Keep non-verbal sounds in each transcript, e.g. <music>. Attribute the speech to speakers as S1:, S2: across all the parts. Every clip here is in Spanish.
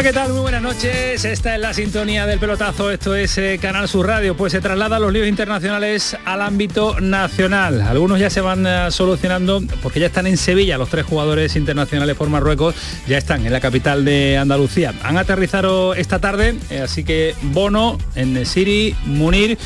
S1: Hola, ¿qué tal? Muy buenas noches. Esta es la sintonía del pelotazo. Esto es eh, Canal Sur Radio. Pues se traslada los líos internacionales al ámbito nacional. Algunos ya se van eh, solucionando porque ya están en Sevilla. Los tres jugadores internacionales por Marruecos ya están en la capital de Andalucía. Han aterrizado esta tarde, eh, así que Bono, en Siri, Munir,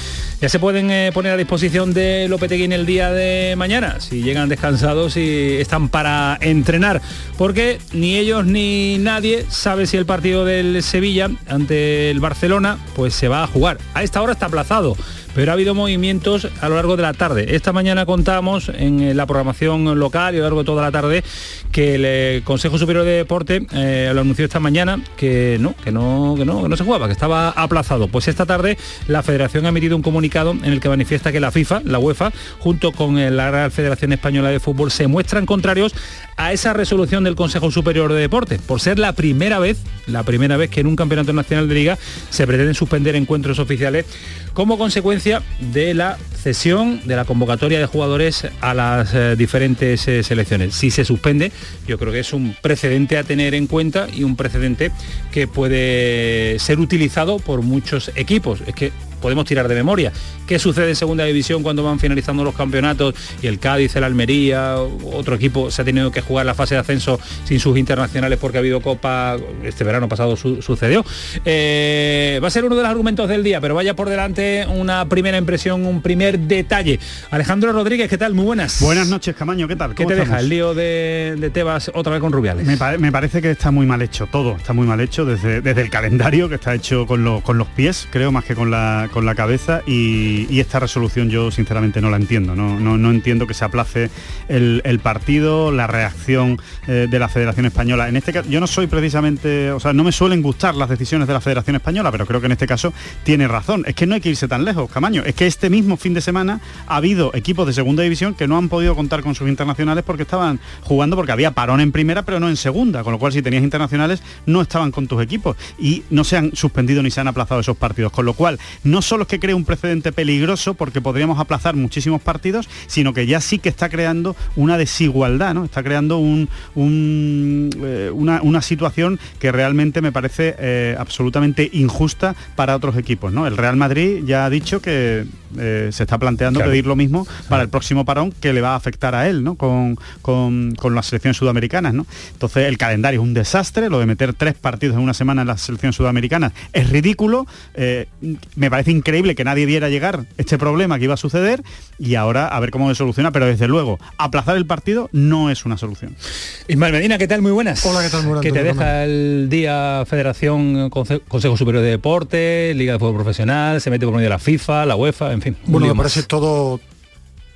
S1: ya se pueden eh, poner a disposición de Lopetegui en el día de mañana, si llegan descansados y están para entrenar, porque ni ellos ni nadie sabe si el partido del Sevilla ante el Barcelona pues se va a jugar. A esta hora está aplazado pero ha habido movimientos a lo largo de la tarde. Esta mañana contamos en eh, la programación local y a lo largo de toda la tarde que el eh, Consejo Superior de Deporte eh, lo anunció esta mañana que no, que no, que no, que no se jugaba, que estaba aplazado. Pues esta tarde la Federación ha emitido un comunicado en el que manifiesta que la FIFA, la UEFA, junto con la Real Federación Española de Fútbol, se muestran contrarios a esa resolución del Consejo Superior de Deporte, por ser la primera vez, la primera vez que en un campeonato nacional de liga se pretenden suspender encuentros oficiales como consecuencia de la cesión de la convocatoria de jugadores a las eh, diferentes eh, selecciones. Si se suspende, yo creo que es un precedente a tener en cuenta y un precedente que puede ser utilizado por muchos equipos. Es que podemos tirar de memoria. ¿Qué sucede en segunda división cuando van finalizando los campeonatos y el Cádiz, el Almería, otro equipo se ha tenido que jugar la fase de ascenso sin sus internacionales porque ha habido Copa, este verano pasado su- sucedió? Eh, va a ser uno de los argumentos del día, pero vaya por delante una primera impresión, un primer detalle. Alejandro Rodríguez, ¿qué tal? Muy buenas.
S2: Buenas noches, Camaño, ¿qué tal?
S1: ¿Qué
S2: ¿Cómo
S1: te deja el lío de, de Tebas otra vez con Rubiales?
S2: Me parece que está muy mal hecho, todo está muy mal hecho, desde, desde el calendario, que está hecho con, lo- con los pies, creo, más que con la, con la cabeza, y, esta resolución yo sinceramente no la entiendo, no, no, entiendo que se aplace el, partido, la reacción eh, de la Federación Española. En este caso, yo no soy precisamente, o sea, no me suelen gustar las decisiones de la Federación Española, pero creo que en este caso tiene razón. Es que no hay que irse tan lejos, Camaño, es que este mismo fin de semana ha habido equipos de segunda división que no han podido contar con sus internacionales porque estaban jugando porque había parón en primera pero no en segunda, con lo cual si tenías internacionales no estaban con tus equipos y no se han suspendido ni se han aplazado esos partidos, con lo cual solo es que crea un precedente peligroso porque podríamos aplazar muchísimos partidos, sino que ya sí que está creando una desigualdad, ¿no? Está creando eh, una, una situación que realmente me parece eh, absolutamente injusta para otros equipos, ¿no? El Real Madrid ya ha dicho que eh, se está planteando
S1: Claro.
S2: pedir lo mismo para el próximo parón que le va a afectar a él, ¿no? Con, con- con las selecciones sudamericanas, ¿no? Entonces el calendario es un desastre, lo de meter tres partidos en una semana en las selecciones sudamericanas es ridículo, eh, me parece increíble que nadie viera llegar este problema que iba a suceder y ahora a ver cómo se soluciona, pero desde luego aplazar el partido no es una solución.
S1: Ismael Medina, ¿qué tal? Muy buenas.
S3: Hola, ¿qué tal? Muy
S1: ¿Qué te deja el día Federación, Consejo Superior de Deporte, Liga de Fútbol Profesional, se mete por medio de la FIFA, la UEFA, en fin.
S3: Bueno, me parece todo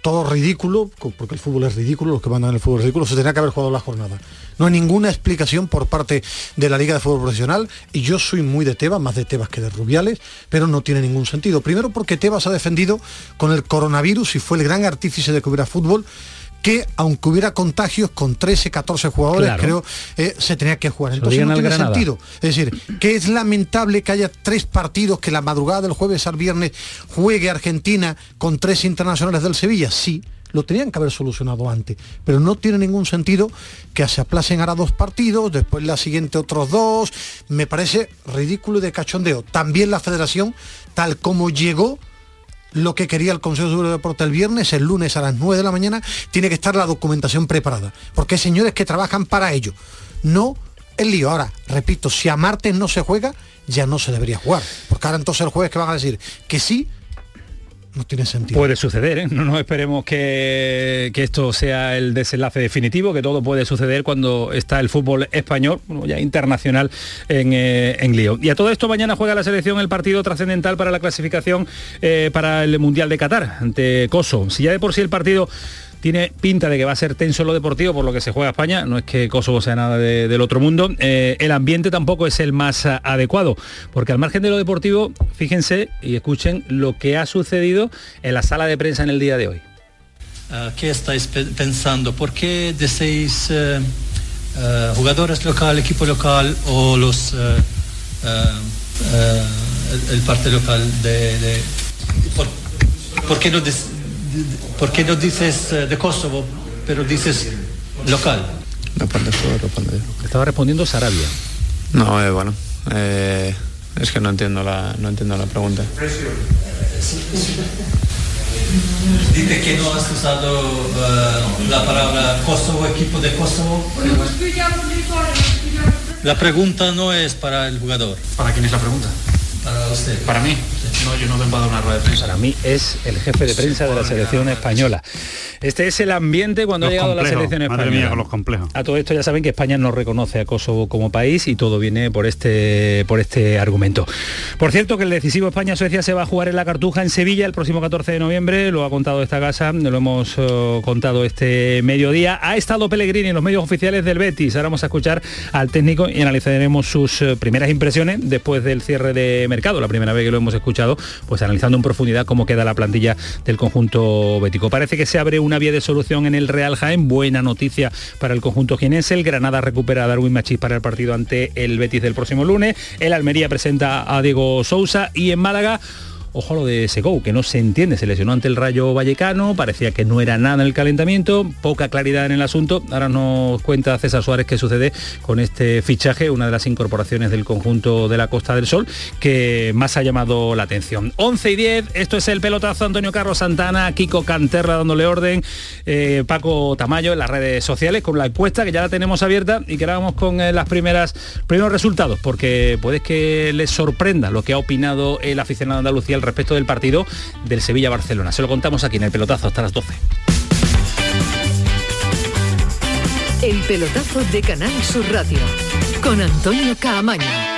S3: todo ridículo, porque el fútbol es ridículo, los que mandan el fútbol es ridículo, se tenía que haber jugado la jornada. No hay ninguna explicación por parte de la Liga de Fútbol Profesional, y yo soy muy de Tebas, más de Tebas que de Rubiales, pero no tiene ningún sentido. Primero porque Tebas ha defendido con el coronavirus y fue el gran artífice de que hubiera fútbol, que aunque hubiera contagios con 13, 14 jugadores,
S1: Claro.
S3: creo, eh, se tenía que jugar. Entonces no tiene
S1: Granada.
S3: sentido. Es decir, que es lamentable que haya tres partidos, que la madrugada del jueves al viernes juegue Argentina con tres internacionales del Sevilla. Sí, lo tenían que haber solucionado antes, pero no tiene ningún sentido que se aplacen ahora dos partidos, después la siguiente otros dos. Me parece ridículo y de cachondeo. También la federación, tal como llegó, lo que quería el Consejo Superior de Deporte el viernes, el lunes a las 9 de la mañana, tiene que estar la documentación preparada. Porque hay señores que trabajan para ello. No el lío. Ahora, repito, si a martes no se juega, ya no se debería jugar. Porque ahora entonces el jueves que van a decir que sí, no tiene sentido.
S1: Puede suceder, ¿eh? no esperemos que, que esto sea el desenlace definitivo, que todo puede suceder cuando está el fútbol español, bueno, ya internacional, en, eh, en lío. Y a todo esto mañana juega la selección el partido trascendental para la clasificación eh, para el Mundial de Qatar, ante Kosovo. Si ya de por sí el partido tiene pinta de que va a ser tenso lo deportivo por lo que se juega España, no es que Kosovo sea nada del otro mundo, eh, el ambiente tampoco es el más adecuado, porque al margen de lo deportivo, fíjense y escuchen lo que ha sucedido en la sala de prensa en el día de hoy.
S4: Ah, ¿Qué estáis pensando? ¿Por qué deseáis eh, eh, jugadores local, equipo local o los el, parte local de, por, qué no ¿Por qué no dices de Kosovo, pero dices local?
S1: Estaba respondiendo Sarabia.
S5: No, eh, bueno, eh, es que no entiendo la, no entiendo la pregunta.
S4: Dice que no has usado uh, la palabra Kosovo, equipo de Kosovo. La pregunta no es para el jugador.
S5: ¿Para quién es la pregunta?
S4: Para usted.
S5: Para mí. No, yo no vengo a dar una rueda de prensa.
S1: Para mí es el jefe de prensa de la selección española. Este es el ambiente cuando ha llegado la selección española.
S2: Madre mía, con los complejos.
S1: A todo esto ya saben que España no reconoce a Kosovo como país y todo viene por este, por este argumento. Por cierto, que el decisivo España-Suecia se va a jugar en la Cartuja en Sevilla el próximo 14 de noviembre. Lo ha contado esta casa, lo hemos eh, contado este mediodía. Ha estado Pellegrini en los medios oficiales del Betis. Ahora vamos a escuchar al técnico y analizaremos sus eh, primeras impresiones después del cierre de mercado. La primera vez que lo hemos escuchado, pues analizando en profundidad cómo queda la plantilla del conjunto bético. Parece que se abre una vía de solución en el Real Jaén, buena noticia para el conjunto jienense. El Granada recupera a Darwin Machís para el partido ante el Betis del próximo lunes. El Almería presenta a Diego Sousa y en Málaga Ojo a lo de Segou, que no se entiende, se lesionó ante el Rayo Vallecano, parecía que no era nada el calentamiento, poca claridad en el asunto. Ahora nos cuenta César Suárez qué sucede con este fichaje, una de las incorporaciones del conjunto de la Costa del Sol, que más ha llamado la atención. 11 y 10, esto es el pelotazo Antonio Carlos Santana, Kiko Canterra dándole orden, eh, Paco Tamayo en las redes sociales con la encuesta que ya la tenemos abierta y que ahora vamos con eh, las primeras primeros resultados, porque puede que les sorprenda lo que ha opinado el aficionado Andalucía respecto del partido del Sevilla-Barcelona. Se lo contamos aquí en el pelotazo hasta las 12.
S6: El pelotazo de Canal Sur Radio con Antonio Caamaño.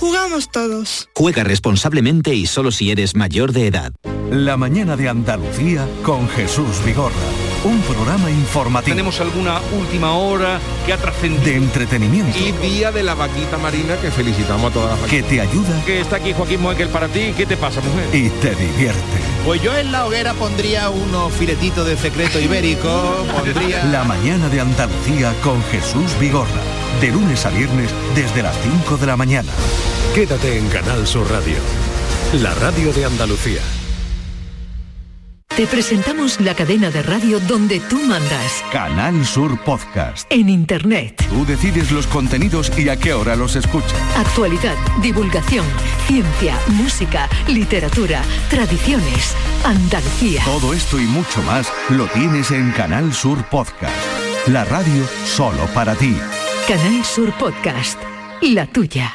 S7: jugamos todos.
S8: Juega responsablemente y solo si eres mayor de edad.
S9: La mañana de Andalucía con Jesús Vigorra un programa informativo.
S10: Tenemos alguna última hora que ha trascendido.
S9: De entretenimiento.
S10: Y día de la vaquita marina que felicitamos a todas las
S9: Que te ayuda.
S10: Que está aquí Joaquín Moekel para ti. ¿Qué te pasa, mujer?
S9: Y te divierte.
S11: Pues yo en la hoguera pondría unos filetitos de secreto ibérico, pondría...
S9: La mañana de Andalucía con Jesús Vigorra. De lunes a viernes desde las 5 de la mañana.
S12: Quédate en Canal Sur Radio. La radio de Andalucía.
S6: Te presentamos la cadena de radio donde tú mandas.
S9: Canal Sur Podcast.
S6: En Internet.
S9: Tú decides los contenidos y a qué hora los escuchas.
S6: Actualidad, divulgación, ciencia, música, literatura, tradiciones, Andalucía.
S9: Todo esto y mucho más lo tienes en Canal Sur Podcast. La radio solo para ti.
S6: Canal Sur Podcast. La tuya.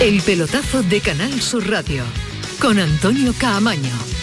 S6: El pelotazo de Canal Sur Radio con Antonio Caamaño.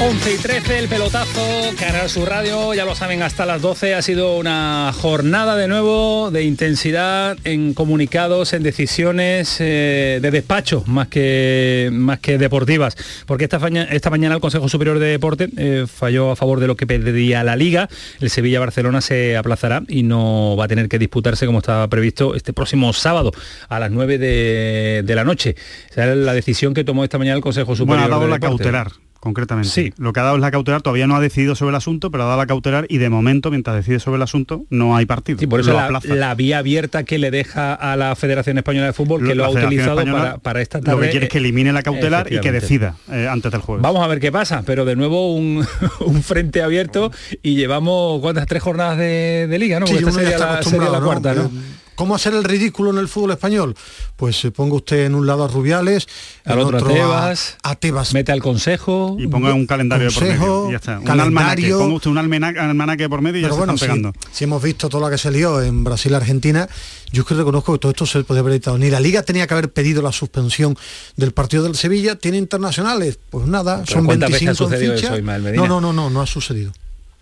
S1: 11 y 13, el pelotazo, Canal Sur Radio, ya lo saben, hasta las 12 ha sido una jornada de nuevo de intensidad en comunicados, en decisiones eh, de despacho, más que, más que deportivas, porque esta, mañana, esta mañana el Consejo Superior de Deporte eh, falló a favor de lo que pedía la Liga, el Sevilla-Barcelona se aplazará y no va a tener que disputarse como estaba previsto este próximo sábado a las 9 de, de la noche. Esa es la decisión que tomó esta mañana el Consejo Superior
S2: bueno, ha dado
S1: de
S2: la
S1: Deporte.
S2: cautelar concretamente.
S1: Sí.
S2: Lo que ha dado es la cautelar, todavía no ha decidido sobre el asunto, pero ha dado la cautelar y de momento, mientras decide sobre el asunto, no hay partido.
S1: Sí, por eso la, vía abierta que le deja a la Federación Española de Fútbol, que
S2: La
S1: lo ha
S2: Federación
S1: utilizado para, para esta tarde.
S2: Lo que quiere es que elimine la cautelar y que decida eh, antes del jueves.
S1: Vamos a ver qué pasa, pero de nuevo un, <laughs> un frente abierto y llevamos cuántas tres jornadas de, de liga, ¿no?
S3: Sí,
S1: esta sería la, sería la
S3: acostumbrado,
S1: cuarta, ¿no?
S3: Eh, ¿Cómo hacer el ridículo en el fútbol español? Pues se ponga usted en un lado a Rubiales,
S1: Al
S3: en
S1: otro a
S3: otro
S1: Tebas,
S3: a, a Tebas.
S1: Mete al consejo.
S2: y ponga un calendario de por
S3: Consejo,
S2: medio. y ya está. Un almanaque. Ponga usted un almanaque, por medio y ya
S3: Pero
S2: se
S3: bueno,
S2: están
S3: si,
S2: pegando.
S3: si hemos visto todo lo que se lió en Brasil Argentina, yo es que reconozco que todo esto se podía haber evitado. Ni la Liga tenía que haber pedido la suspensión del partido del Sevilla, tiene internacionales, pues nada,
S1: Pero
S3: son
S1: ¿cuántas veces
S3: 25
S1: ha sucedido
S3: en ficha.
S1: eso, Ismael Medina?
S3: No, no, no, no, no ha sucedido.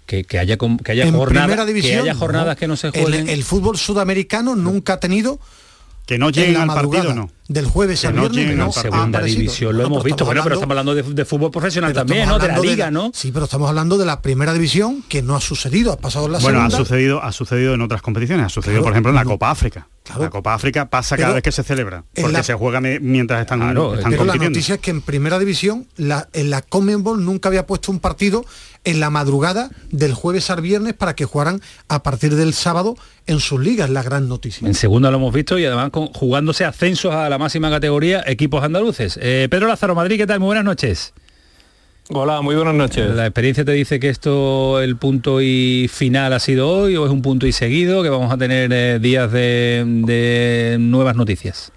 S1: Que, que haya, que haya
S3: en
S1: jornadas
S3: primera división,
S1: que haya jornadas que no se jueguen.
S3: El, el fútbol sudamericano nunca ha tenido
S2: Que no
S3: en
S2: lleguen
S3: la
S2: al partido,
S3: madrugada
S2: no.
S3: del jueves
S2: Que
S3: al
S2: no
S3: viernes no
S1: segunda
S3: aparecido.
S1: división lo
S3: Bueno,
S1: hemos visto, bueno, pero estamos hablando de, de fútbol profesional también, ¿no? De la liga, ¿no?
S3: Sí, pero estamos hablando de la primera división que no ha sucedido, ha pasado en la
S2: Bueno, ha sucedido, ha sucedido en otras competiciones. Ha sucedido,
S3: Claro.
S2: por ejemplo, en la Copa África.
S3: Claro.
S2: La Copa África pasa cada vez que se celebra. Porque
S3: la-
S2: se juega mientras están,
S1: Claro,
S2: están
S3: Pero la noticia es que en primera división, la, en la Conmebol nunca había puesto un partido en la madrugada del jueves al viernes para que jugaran a partir del sábado en sus ligas, la gran noticia.
S1: En segunda lo hemos visto y además con- jugándose ascensos a la máxima categoría equipos andaluces. Eh, Pedro Lázaro Madrid, ¿qué tal? Muy buenas noches.
S13: Hola, muy buenas noches.
S1: ¿La experiencia te dice que esto, el punto y final ha sido hoy o es un punto y seguido, que vamos a tener eh, días de, de nuevas noticias?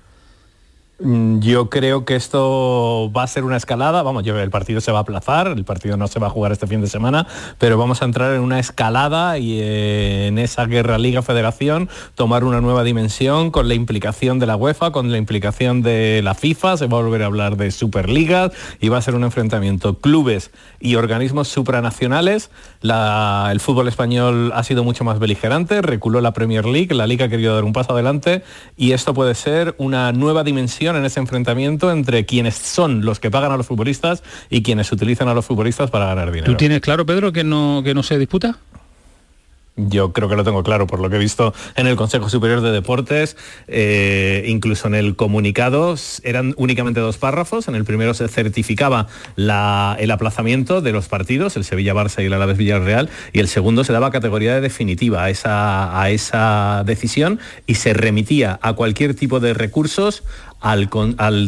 S13: Mm, Yo creo que esto va a ser una escalada, vamos, yo- el partido se va a aplazar, el partido no se va a jugar este fin de semana, pero vamos a entrar en una escalada y eh, en esa guerra Liga Federación tomar una nueva dimensión con la implicación de la UEFA, con la implicación de la FIFA, se va a volver a hablar de Superligas y va a ser un enfrentamiento clubes y organismos supranacionales. El fútbol español ha sido mucho más beligerante, reculó la Premier League, la Liga ha querido dar un paso adelante y esto puede ser una nueva dimensión en ese enfrentamiento entre quienes son los que pagan a los futbolistas y quienes utilizan a los futbolistas para ganar dinero.
S1: ¿Tú tienes claro, Pedro, que no, que no se disputa?
S13: Yo creo que lo tengo claro por lo que he visto en el Consejo Superior de Deportes, eh, incluso en el comunicado eran únicamente dos párrafos. En el primero se certificaba la- el aplazamiento de los partidos, el Sevilla-Barça y el Alavés Villarreal, y el segundo se daba categoría de definitiva a esa, a esa decisión y se remitía a cualquier tipo de recursos al-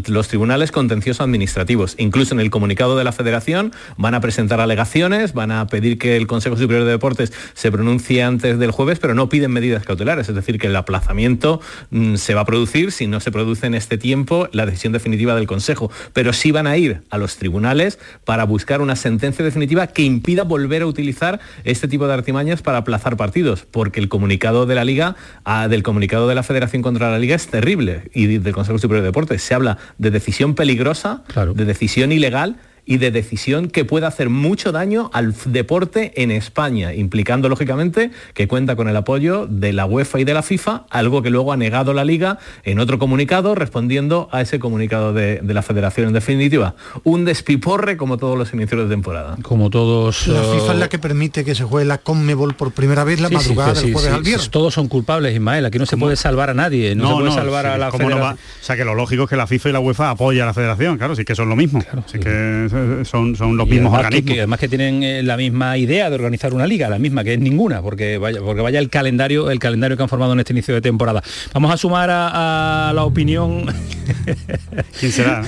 S13: los tribunales contenciosos administrativos. Incluso en el comunicado de la Federación van a presentar alegaciones, van a pedir que el Consejo Superior de Deportes se pronuncie antes del jueves, pero no piden medidas cautelares. Es decir, que el aplazamiento mm, se va a producir si no se produce en este tiempo la decisión definitiva del Consejo. Pero sí van a ir a los tribunales para buscar una sentencia definitiva que impida volver a utilizar este tipo de artimañas para aplazar partidos, porque el comunicado de la Liga, ah, del comunicado de la Federación contra la Liga es terrible y del Consejo Superior de Deportes. Se habla de decisión peligrosa, de decisión ilegal y de decisión que puede hacer mucho daño al deporte en España, implicando lógicamente que cuenta con el apoyo de la UEFA y de la FIFA, algo que luego ha negado la Liga en otro comunicado, respondiendo a ese comunicado de, de la Federación. En definitiva, un despiporre como todos los inicios de temporada.
S1: Como todos...
S3: La
S1: eh,
S3: FIFA es la que permite que se juegue la Conmebol por primera vez la
S1: Sí, sí,
S3: madrugada
S1: sí,
S3: del
S1: sí,
S3: jueves
S1: sí,
S3: al viernes.
S1: sí, todos son culpables, Ismael. Aquí no se puede salvar a nadie. No, se puede salvar a la
S2: ¿cómo no
S1: federación.
S2: va? O sea, que lo lógico es que la FIFA y la UEFA apoyen a la federación, claro, sí que son lo mismo. sí que son, son los
S1: Y
S2: mismos
S1: además
S2: organismos.
S1: que además que tienen eh, la misma idea de organizar una liga, la misma, que es ninguna, porque vaya, porque vaya el calendario, el calendario que han formado en este inicio de temporada. Vamos a sumar a, a la opinión. <laughs>
S2: ¿Quién será?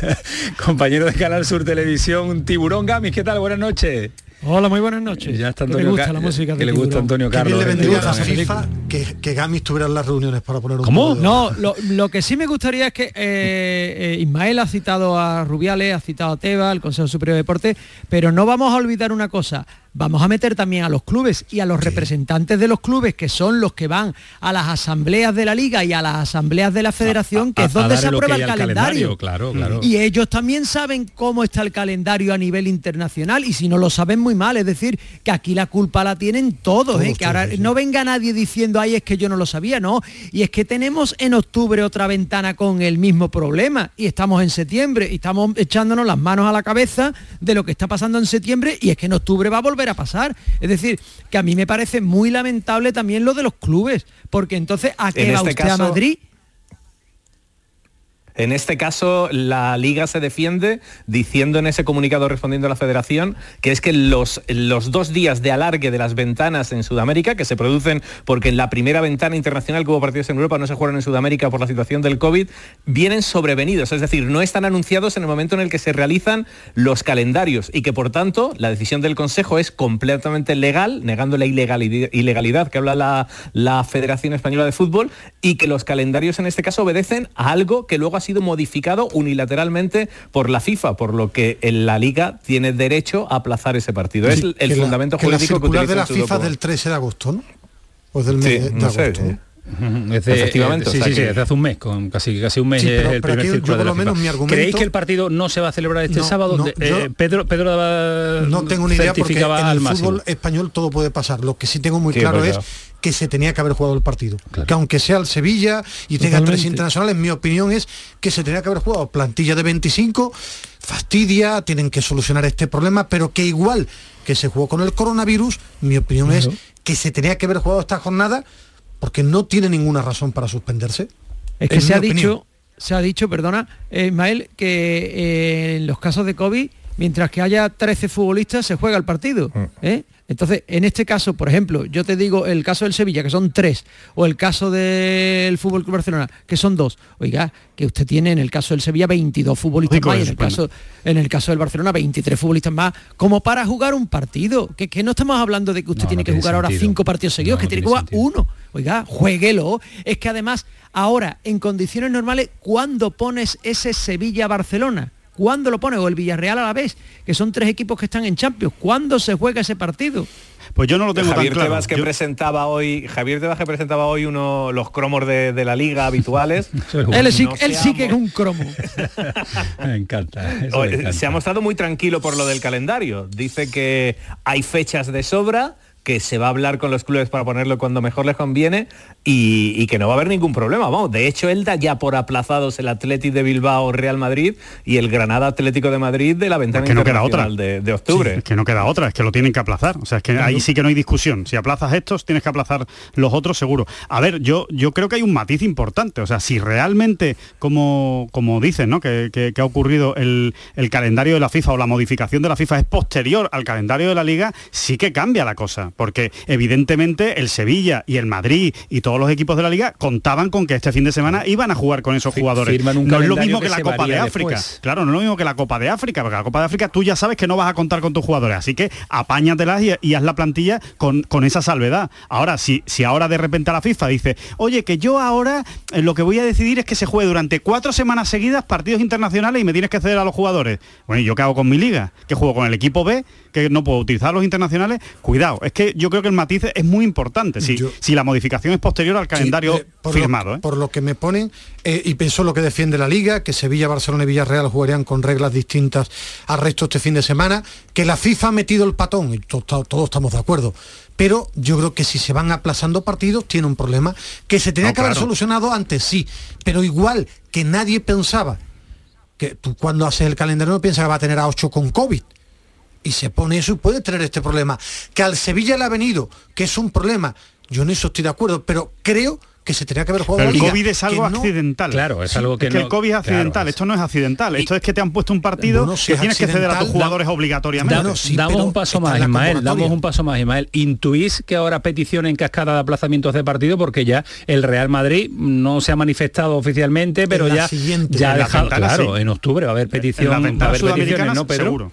S2: <laughs>
S1: Compañero de Canal Sur Televisión, Tiburón Gamis, ¿qué tal? Buenas noches.
S14: Hola, muy buenas noches.
S1: Ya está
S14: Que
S1: Antonio
S14: me gusta
S1: Ca-
S14: la música
S1: que
S14: de
S1: le gusta
S14: Tiburón.
S1: Antonio Carlos.
S3: le
S1: eh,
S3: vendría a FIFA que, que Gami estuviera en las reuniones para poner un
S1: ¿Cómo?
S3: de-
S14: No, lo, lo que sí me gustaría es que eh, eh, Ismael ha citado a Rubiales, ha citado a Teba, el Consejo Superior de Deporte, pero no vamos a olvidar una cosa. Vamos a meter también a los clubes y a los representantes de los clubes, que son los que van a las asambleas de la liga y a las asambleas de la federación, que
S1: A-
S14: es donde se aprueba el
S1: al
S14: calendario.
S1: calendario, claro, claro.
S14: Y ellos también saben cómo está el calendario a nivel internacional y si no lo saben muy mal, es decir, que aquí la culpa la tienen todos, ¿eh? que ahora no venga nadie diciendo, ay, es que yo no lo sabía, no. Y es que tenemos en octubre otra ventana con el mismo problema y estamos en septiembre y estamos echándonos las manos a la cabeza de lo que está pasando en septiembre y es que en octubre va a volver a pasar. Es decir, que a mí me parece muy lamentable también lo de los clubes, porque entonces, ¿a qué
S13: En
S14: va
S13: este
S14: usted a Madrid?
S13: En este caso, la liga se defiende diciendo en ese comunicado respondiendo a la federación que es que los, los dos días de alargue de las ventanas en Sudamérica, que se producen porque en la primera ventana internacional que hubo partidos en Europa no se jugaron en Sudamérica por la situación del COVID, vienen sobrevenidos, es decir, no están anunciados en el momento en el que se realizan los calendarios y que por tanto la decisión del Consejo es completamente legal, negando la ilegalidad, que habla la, la Federación Española de Fútbol y que los calendarios en este caso obedecen a algo que luego ha sido modificado unilateralmente por la FIFA, por lo que en la liga tiene derecho a aplazar ese partido. Es el
S3: que la-
S13: fundamento
S3: que la
S13: jurídico que
S3: circular
S13: utiliza
S3: de la FIFA del 13 de agosto, ¿no? Pues del mes
S13: Sí,
S3: de,
S13: no
S3: agosto.
S1: Es de-
S13: Efectivamente,
S1: eh, sí,
S13: o sea
S1: sí, sí,
S13: que-
S1: desde hace un mes, con casi, casi un mes
S3: Sí,
S1: es
S3: pero-
S1: el
S3: pero
S1: primer
S3: yo
S1: de la
S3: lo menos
S1: FIFA.
S3: mi argumento-
S1: ¿Creéis que el partido no se va a celebrar este
S3: No,
S1: sábado?
S3: no,
S1: De-
S3: yo-
S1: eh, Pedro, Pedro daba-
S3: No tengo ni idea porque en el
S1: máximo.
S3: fútbol español todo puede pasar. Lo que sí tengo muy
S1: Sí,
S3: claro es que se tenía que haber jugado el partido. Que aunque sea el Sevilla y tenga tres internacionales, mi opinión es que se tenía que haber jugado plantilla de 25, fastidia, tienen que solucionar este problema, pero que igual que se jugó con el coronavirus, mi opinión es que se tenía que haber jugado esta jornada porque no tiene ninguna razón para suspenderse.
S14: Es que se ha
S3: opinión.
S14: dicho, se ha dicho, perdona, eh, Ismael, que eh, en los casos de COVID, mientras que haya 13 futbolistas, se juega el partido. ¿eh? Entonces, en este caso, por ejemplo, yo te digo el caso del Sevilla, que son tres, o el caso del Fútbol Club Barcelona, que son dos. Oiga, que usted tiene en el caso del Sevilla 22 futbolistas más, y en el, caso, en el caso del Barcelona 23 futbolistas más, como para jugar un partido. Que, que no estamos hablando de que usted
S1: No,
S14: tiene
S1: no
S14: que
S1: tiene
S14: jugar ahora cinco partidos seguidos,
S1: No,
S14: que tiene que jugar
S1: sentido.
S14: uno. Oiga, jueguelo. Es que además, ahora, en condiciones normales, ¿cuándo pones ese Sevilla-Barcelona? ¿Cuándo lo pones? O el Villarreal a la vez, que son tres equipos que están en Champions. ¿Cuándo se juega ese partido?
S2: Pues yo no lo tengo
S13: Javier
S2: tan claro.
S13: Tebas que
S2: Yo-
S13: presentaba hoy, Javier Tebas que presentaba hoy uno los cromos de, de la liga habituales. <laughs>
S14: Él, sí,
S13: No
S14: él
S13: se
S14: sí
S13: ha
S14: que es un cromo. <laughs>
S1: Me encanta. me encanta.
S13: Se ha mostrado muy tranquilo por lo del calendario. Dice que hay fechas de sobra, que se va a hablar con los clubes para ponerlo cuando mejor les conviene y, y que no va a haber ningún problema. Vamos, de hecho él da ya por aplazados el Atlético de Bilbao Real Madrid y el Granada Atlético de Madrid de la ventana
S2: que no queda otra.
S13: de octubre.
S2: Es que no queda otra, es que lo tienen que aplazar. O sea, es que ahí sí que no hay discusión. Si aplazas estos, tienes que aplazar los otros seguro. A ver, yo, yo creo que hay un matiz importante. O sea, si realmente, como, como dicen, ¿no? Que, que- que ha ocurrido el, el calendario de la FIFA o la modificación de la FIFA es posterior al calendario de la liga, sí que cambia la cosa. Porque evidentemente el Sevilla y el Madrid y todos los equipos de la liga contaban con que este fin de semana iban a jugar con esos jugadores. no es lo mismo
S1: que
S2: que, la Copa de África.
S1: después.
S2: Claro, no es lo mismo que la Copa de África, porque la Copa de África tú ya sabes que no vas a contar con tus jugadores, así que apáñatelas y, y haz la plantilla con, con esa salvedad. Ahora, si, si ahora de repente la FIFA dice, oye, que yo ahora eh, lo que voy a decidir es que se juegue durante cuatro semanas seguidas partidos internacionales y me tienes que ceder a los jugadores. Bueno, ¿y yo qué hago con mi liga? ¿Que juego con el equipo B? ¿Que no puedo utilizar los internacionales? Cuidado, es que yo creo que el matiz es muy importante. Si,
S3: Yo-
S2: si la modificación es posterior al calendario
S3: Sí, eh, por
S2: firmado.
S3: Lo,
S2: ¿eh?
S3: Por lo que me ponen, eh, y pensó lo que defiende la Liga, que Sevilla, Barcelona y Villarreal jugarían con reglas distintas al resto este fin de semana, que la FIFA ha metido el patón, y to- to- todos estamos de acuerdo. Pero yo creo que si se van aplazando partidos, tiene un problema que se tenía
S2: No,
S3: que haber solucionado antes, sí. Pero igual que nadie pensaba que tú cuando haces el calendario no piensas que va a tener a 8 con COVID. Y se pone eso y puede tener este problema. Que al Sevilla le ha venido, que es un problema. Yo en eso estoy de acuerdo, pero creo que se tenía que haber jugado
S2: Pero el
S3: liga,
S2: COVID es algo
S3: no-
S2: accidental.
S1: Claro, es algo que
S2: es
S1: no-
S2: el COVID es accidental,
S1: claro,
S2: esto no es accidental, esto es que te han puesto un partido
S3: Bueno, si
S2: que
S3: es
S2: tienes que ceder a tus jugadores
S1: Da-
S2: obligatoriamente.
S3: Bueno, sí,
S1: damos
S3: pero
S1: un paso más, Ismael, damos un paso más, Ismael. ¿Intuís que ahora petición en cascada de aplazamientos de partido? Porque ya el Real Madrid no se ha manifestado oficialmente, pero ya, ya ha dejado,
S2: ventana,
S1: claro,
S2: sí.
S1: en octubre va a haber petición,
S2: en la
S1: va a haber peticiones,
S2: sudamericana
S1: ¿no, Pedro?
S2: seguro.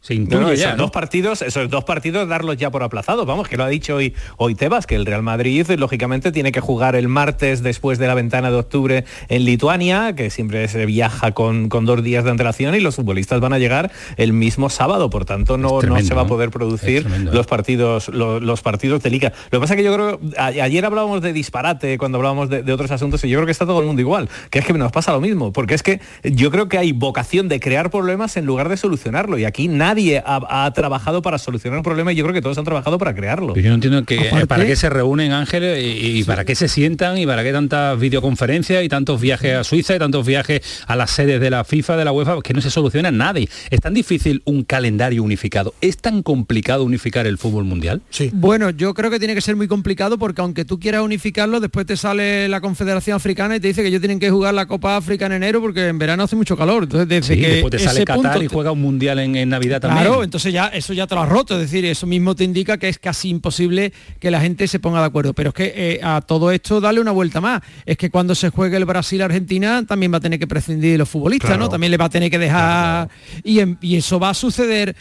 S1: Se intuye
S13: no,
S1: ya,
S13: esos
S1: ¿no?
S13: dos partidos, esos dos partidos darlos ya por aplazados, vamos, que lo ha dicho hoy, hoy Tebas, que el Real Madrid lógicamente tiene que jugar el martes después de la ventana de octubre en Lituania, que siempre se viaja con, con dos días de antelación y los futbolistas van a llegar el mismo sábado, por tanto no, no se va a poder producir
S1: tremendo, ¿eh?
S13: los partidos, lo- los, partidos de liga. Lo que pasa es que yo creo, a- ayer hablábamos de disparate cuando hablábamos de, de otros asuntos y yo creo que está todo el mundo igual, que es que nos pasa lo mismo, porque es que yo creo que hay vocación de crear problemas en lugar de solucionarlo y aquí nadie ha, ha trabajado para solucionar un problema y yo creo que todos han trabajado para crearlo.
S1: Pero yo no entiendo que,
S13: Aparte-
S1: para qué se reúnen Ángeles y, y para qué se sientan y para qué tantas videoconferencias y tantos viajes a Suiza y tantos viajes a las sedes de la FIFA, de la UEFA, que no se soluciona nadie. ¿Es tan difícil un calendario unificado? ¿Es tan complicado unificar el fútbol mundial?
S3: Sí.
S14: Bueno, yo creo que tiene que ser muy complicado porque aunque tú quieras unificarlo, después te sale la Confederación Africana y te dice que ellos tienen que jugar la Copa África en enero porque en verano hace mucho calor. Entonces, desde
S1: Sí,
S14: que
S1: después te sale Qatar
S14: punto
S1: y juega un mundial en, en Navidad también.
S14: Claro, entonces ya eso ya te lo has roto, es decir, eso mismo te indica que es casi imposible que la gente se ponga de acuerdo. Pero es que eh, a todo esto darle una vuelta más. Es que cuando se juegue el Brasil-Argentina también va a tener que prescindir de los futbolistas,
S1: Claro.
S14: ¿no? También le va a tener que dejar... Y, en- y eso va a suceder,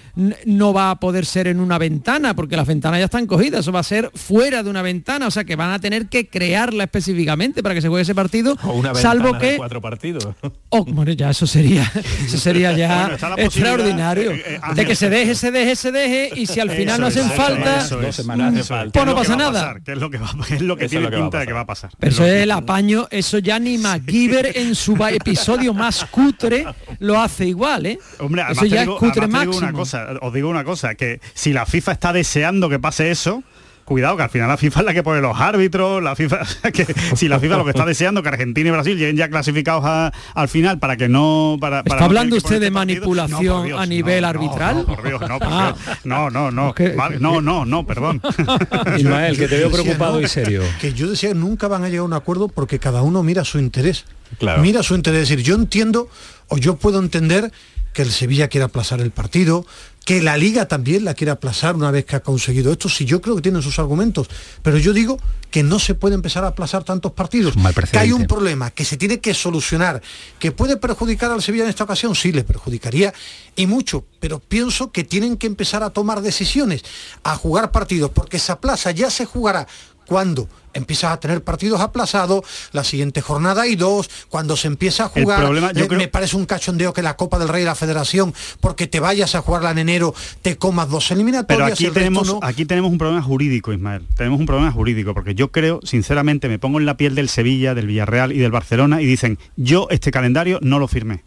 S14: no va a poder ser en una ventana, porque las ventanas ya están cogidas, eso va a ser fuera de una ventana, o sea que van a tener que crearla específicamente para que se juegue ese partido,
S13: O una
S14: salvo
S13: de
S14: que...
S13: cuatro partidos.
S14: Oh, bueno, ya eso sería, <laughs> eso sería ya
S13: Bueno,
S14: extraordinario.
S13: eh, eh,
S14: de que se deje, se deje, se deje y si al final no hacen falta,
S2: es, eso es. Eso es.
S14: pues
S2: ¿Qué es
S14: no
S2: que
S14: pasa nada.
S2: ¿Qué es lo que va, es lo que tiene
S13: lo que
S2: pinta de que va a pasar?
S14: Pero
S2: Es
S14: eso es
S2: que-
S14: el apaño, eso ya ni <laughs> MacGyver en su episodio más cutre lo hace igual, ¿eh?
S2: Hombre,
S14: eso ya
S2: digo,
S14: es cutre
S2: digo
S14: máximo.
S2: una cosa, os digo una cosa, que si la FIFA está deseando que pase eso, cuidado que al final la FIFA es la que pone los árbitros, la FIFA, <laughs> que si la FIFA lo que está deseando que Argentina y Brasil lleguen ya clasificados a- al final para que no para, para
S14: ¿Está
S2: no
S14: hablando usted de
S2: este
S14: manipulación
S2: No, por Dios,
S14: a nivel
S2: no,
S14: arbitral?
S2: No, por Dios, no, por
S14: Ah.
S2: Dios. no, no, no, no, no, no, perdón. <laughs>
S1: Ismael, que te veo
S3: Yo decía,
S1: preocupado
S3: ¿no?
S1: y serio.
S3: Que yo decía, nunca van a llegar a un acuerdo porque cada uno mira su interés.
S13: Claro.
S3: Mira su interés. Es decir, yo entiendo o yo puedo entender que el Sevilla quiera aplazar el partido, que la Liga también la quiera aplazar una vez que ha conseguido esto, si yo creo que tienen sus argumentos. Pero yo digo que no se puede empezar a aplazar tantos partidos. que hay un problema que se tiene que solucionar, que puede perjudicar al Sevilla en esta ocasión, sí, le perjudicaría y mucho, pero pienso que tienen que empezar a tomar decisiones, a jugar partidos, porque esa plaza ya se jugará cuando empiezas a tener partidos aplazados, la siguiente jornada hay dos, cuando se empieza a
S2: El
S3: jugar,
S2: problema, yo
S3: eh,
S2: creo-
S3: me parece un cachondeo que la Copa del Rey y la Federación, porque te vayas a jugarla en enero, te comas dos eliminatorias,
S2: Pero aquí tenemos,
S3: no.
S2: aquí tenemos un problema jurídico, Ismael. Tenemos un problema jurídico, porque yo creo, sinceramente, me pongo en la piel del Sevilla, del Villarreal y del Barcelona y dicen, yo este calendario no lo firmé.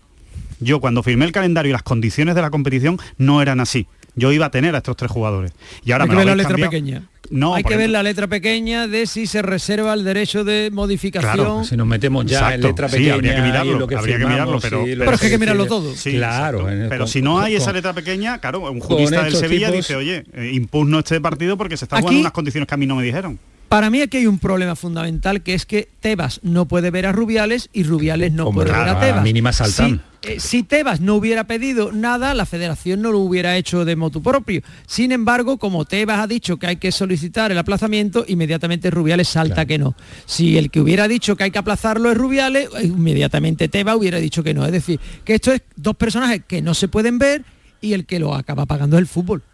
S2: Yo cuando firmé el calendario y las condiciones de la competición no eran así. Yo iba a tener a estos tres jugadores. Y ahora
S14: Hay
S2: me
S14: que ver la letra
S2: cambiado.
S14: pequeña.
S2: No,
S14: hay que ver la letra pequeña de si se reserva el derecho de modificación.
S1: Claro, si nos metemos ya en
S2: Exacto,
S1: letra
S2: sí,
S1: pequeña
S2: habría que mirarlo,
S1: lo que
S2: habría que
S1: firmamos
S2: mirarlo, pero-
S14: Pero es que hay que mirarlo todo.
S2: Sí,
S1: claro. en-
S2: Pero
S1: con-
S2: si no hay
S1: con-
S2: esa letra pequeña, claro, un jurista del Sevilla
S1: tipos-
S2: dice, oye, eh, impugno este partido porque se está jugando en unas condiciones que a mí no me dijeron.
S14: Para mí aquí hay un problema fundamental que es que Tebas no puede ver a Rubiales y Rubiales no
S1: Hombre,
S14: puede ver a Tebas.
S1: mínima saltan.
S14: Si, eh, si Tebas no hubiera pedido nada, la federación no lo hubiera hecho de motu propio. Sin embargo, como Tebas ha dicho que hay que solicitar el aplazamiento, inmediatamente Rubiales salta que no. Si el que hubiera dicho que hay que aplazarlo es Rubiales, eh, inmediatamente Tebas hubiera dicho que no. Es decir, que esto es dos personajes que no se pueden ver y el que lo acaba pagando es el fútbol.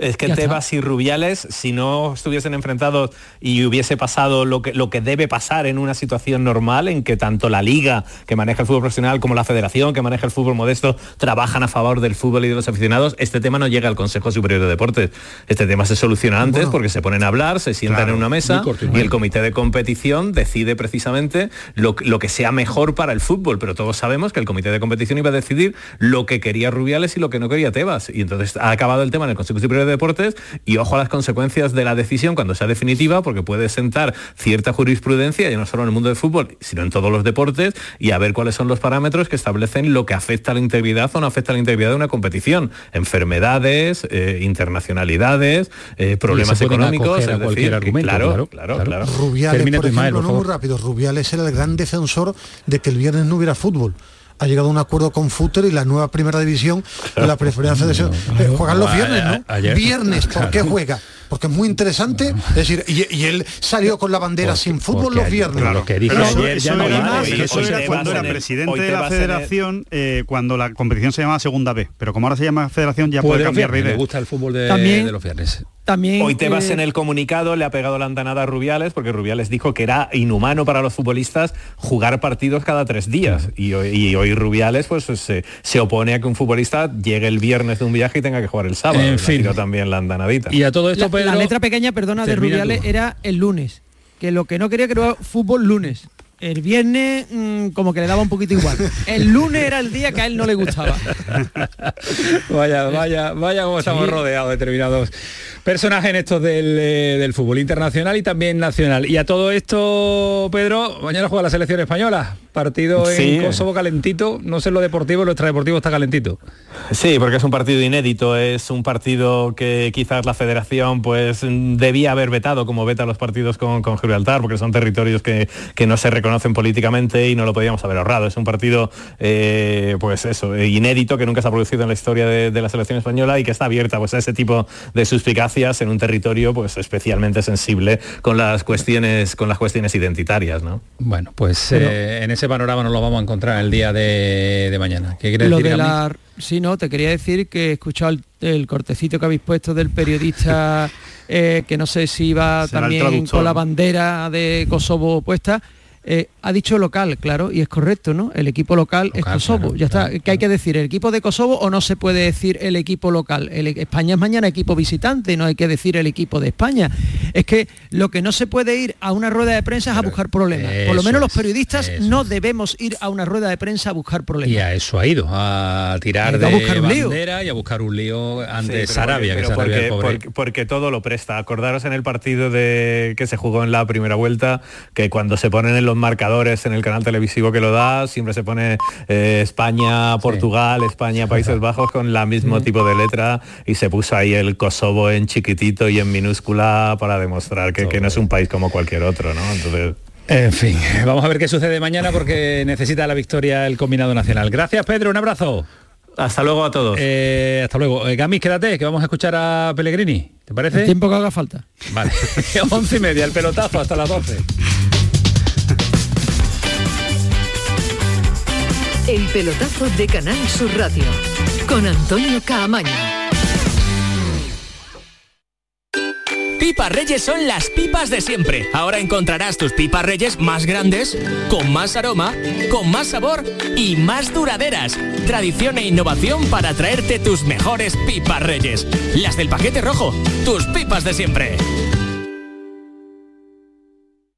S13: Es que. Tebas y Rubiales, si no estuviesen enfrentados y hubiese pasado lo que, lo que debe pasar en una situación normal, en que tanto la liga que maneja el fútbol profesional como la federación que maneja el fútbol modesto trabajan a favor del fútbol y de los aficionados, este tema no llega al Consejo Superior de Deportes. Este tema se soluciona antes
S3: Bueno.
S13: porque se ponen a hablar, se sientan
S2: Claro,
S13: en una mesa y el comité de competición decide precisamente lo, que- lo que sea mejor para el fútbol, pero todos sabemos que el comité de competición iba a decidir lo que quería Rubiales y lo que no quería Tebas. Y entonces ha acabado el tema en el Consejo Superior de Deportes y ojo a las consecuencias de la decisión cuando sea definitiva, porque puede sentar cierta jurisprudencia, ya no solo en el mundo del fútbol, sino en todos los deportes, y a ver cuáles son los parámetros que establecen lo que afecta a la integridad o no afecta a la integridad de una competición. Enfermedades, eh, internacionalidades, eh, problemas económicos.
S1: a
S13: es decir,
S1: cualquier
S13: que-
S1: argumento,
S13: claro,
S1: claro,
S13: claro.
S3: Rubiales,
S1: Termina
S3: por ejemplo,
S1: por
S3: no muy rápido, Rubiales era el gran defensor de que el viernes no hubiera fútbol. Ha llegado a un acuerdo con Futter y la nueva primera división de la preferencia de <laughs> Eh, juegan los viernes, ¿no?
S1: ayer-
S3: Viernes, ¿por qué
S1: Claro.
S3: juega? porque es muy interesante. Es decir, y, él salió con la bandera sin fútbol los viernes.
S2: Claro, que dijo ayer ya no Eso era cuando era presidente de la federación, eh, cuando la competición se llamaba Segunda B. Pero como ahora se llama Federación, ya puede cambiar de idea.
S1: Me gusta el fútbol de, de los viernes.
S13: Hoy te vas en el comunicado, le ha pegado la andanada a Rubiales, porque Rubiales dijo que era inhumano para los futbolistas jugar partidos cada tres días. Y hoy, Rubiales pues se, opone a que un futbolista llegue el viernes de un viaje y tenga que jugar el sábado. En fin. también la andanadita.
S14: Y a todo esto, la, la letra pequeña, perdona, de Rubiales era el lunes. Que lo que no quería que era fútbol lunes. El viernes mm, como que le daba un poquito igual. El lunes era el día que a él no le gustaba. <laughs>
S1: vaya, vaya, vaya como estamos rodeados determinados personajes en estos eh, del, fútbol internacional y también nacional. Y a todo esto, Pedro, mañana juega la selección española. Partido en Kosovo calentito. No sé lo deportivo, lo extradeportivo está calentito.
S13: Sí, porque es un partido inédito. Es un partido que quizás la federación pues debía haber vetado como veta los partidos con, con Gibraltar, porque son territorios que, no se reconocen políticamente y no lo podíamos haber ahorrado. Es un partido, eh, pues eso, inédito que nunca se ha producido en la historia de, de la selección española y que está abierta pues, a ese tipo de suspicacia en un territorio pues especialmente sensible con las cuestiones con las cuestiones identitarias, ¿no?
S1: Bueno, pues eh, en ese panorama nos lo vamos a encontrar el día de, mañana. ¿Qué quiere decir?
S14: De la... Sí, no, te quería decir que he escuchado el, cortecito que habéis puesto del periodista <laughs> eh, que no sé si iba también con la bandera de Kosovo puesta eh, ha dicho local, claro, y es correcto, ¿no? El equipo local, es Kosovo. ya está. ¿Qué hay que decir? ¿El equipo de Kosovo o no se puede decir el equipo local? El, e-, España es mañana equipo visitante, no hay que decir el equipo de España. Es que lo que no se puede ir a una rueda de prensa es a buscar problemas. Por lo menos los periodistas no debemos ir a una rueda de prensa a buscar problemas.
S1: Y a eso ha ido, a tirar de buscar bandera y a buscar un lío ante Sarabia,
S13: porque, porque, todo lo presta. Acordaros en el partido de que se jugó en la primera vuelta, que cuando se ponen en los marcadores en el canal televisivo que lo da, siempre se pone eh, España, Portugal, España, Países <laughs> Bajos con la mismo tipo de letra y se puso ahí el Kosovo en chiquitito y en minúscula para demostrar que, no es un país como cualquier otro, ¿no? Entonces...
S1: En fin, <laughs> vamos a ver qué sucede mañana porque necesita la victoria el combinado nacional. Gracias Pedro, un abrazo.
S13: Hasta luego a todos.
S1: Eh, hasta luego. Eh, Gamis, quédate, que vamos a escuchar a Pellegrini. ¿Te parece?
S14: El tiempo que haga falta.
S1: Vale. <laughs> Once y media, el pelotazo hasta las 12.
S6: El pelotazo de Canal Sur Radio con Antonio Caamaño.
S15: Pipas Reyes son las pipas de siempre. Ahora encontrarás tus pipas Reyes más grandes, con más aroma, con más sabor y más duraderas. Tradición e innovación para traerte tus mejores pipas Reyes. Las del paquete rojo, tus pipas de siempre.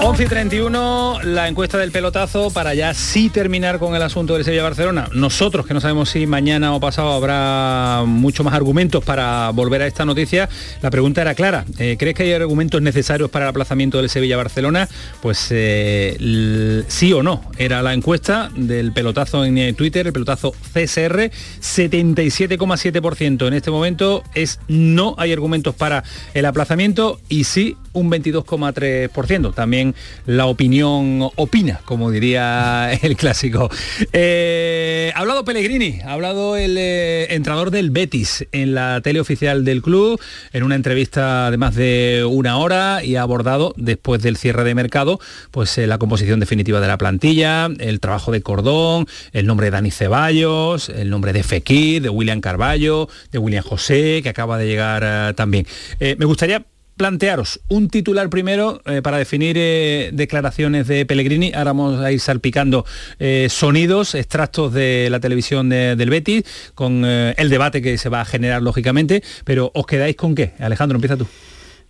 S1: 11 y 31, la encuesta del pelotazo para ya sí terminar con el asunto del Sevilla-Barcelona. Nosotros, que no sabemos si mañana o pasado habrá mucho más argumentos para volver a esta noticia, la pregunta era clara. Eh, ¿Crees que hay argumentos necesarios para el aplazamiento del Sevilla-Barcelona? Pues eh, sí o no. Era la encuesta del pelotazo en eh, Twitter, el pelotazo CSR, 77,7% en este momento es no hay argumentos para el aplazamiento y sí un 22,3%. También la opinión opina, como diría <laughs> el clásico. Eh, ha hablado Pellegrini, ha hablado el eh, entrenador del Betis en la tele oficial del club, en una entrevista de más de una hora y ha abordado, después del cierre de mercado, pues eh, la composición definitiva de la plantilla, el trabajo de Cordón, el nombre de Dani Ceballos, el nombre de Fekir, de William Carballo, de William José, que acaba de llegar también. me gustaría plantearos un titular primero eh, para definir eh, declaraciones de Pellegrini. Ahora vamos a ir salpicando eh, sonidos, extractos de la televisión del Betis, con el debate que se va a generar lógicamente, pero ¿os quedáis con qué? Alejandro, empieza tú.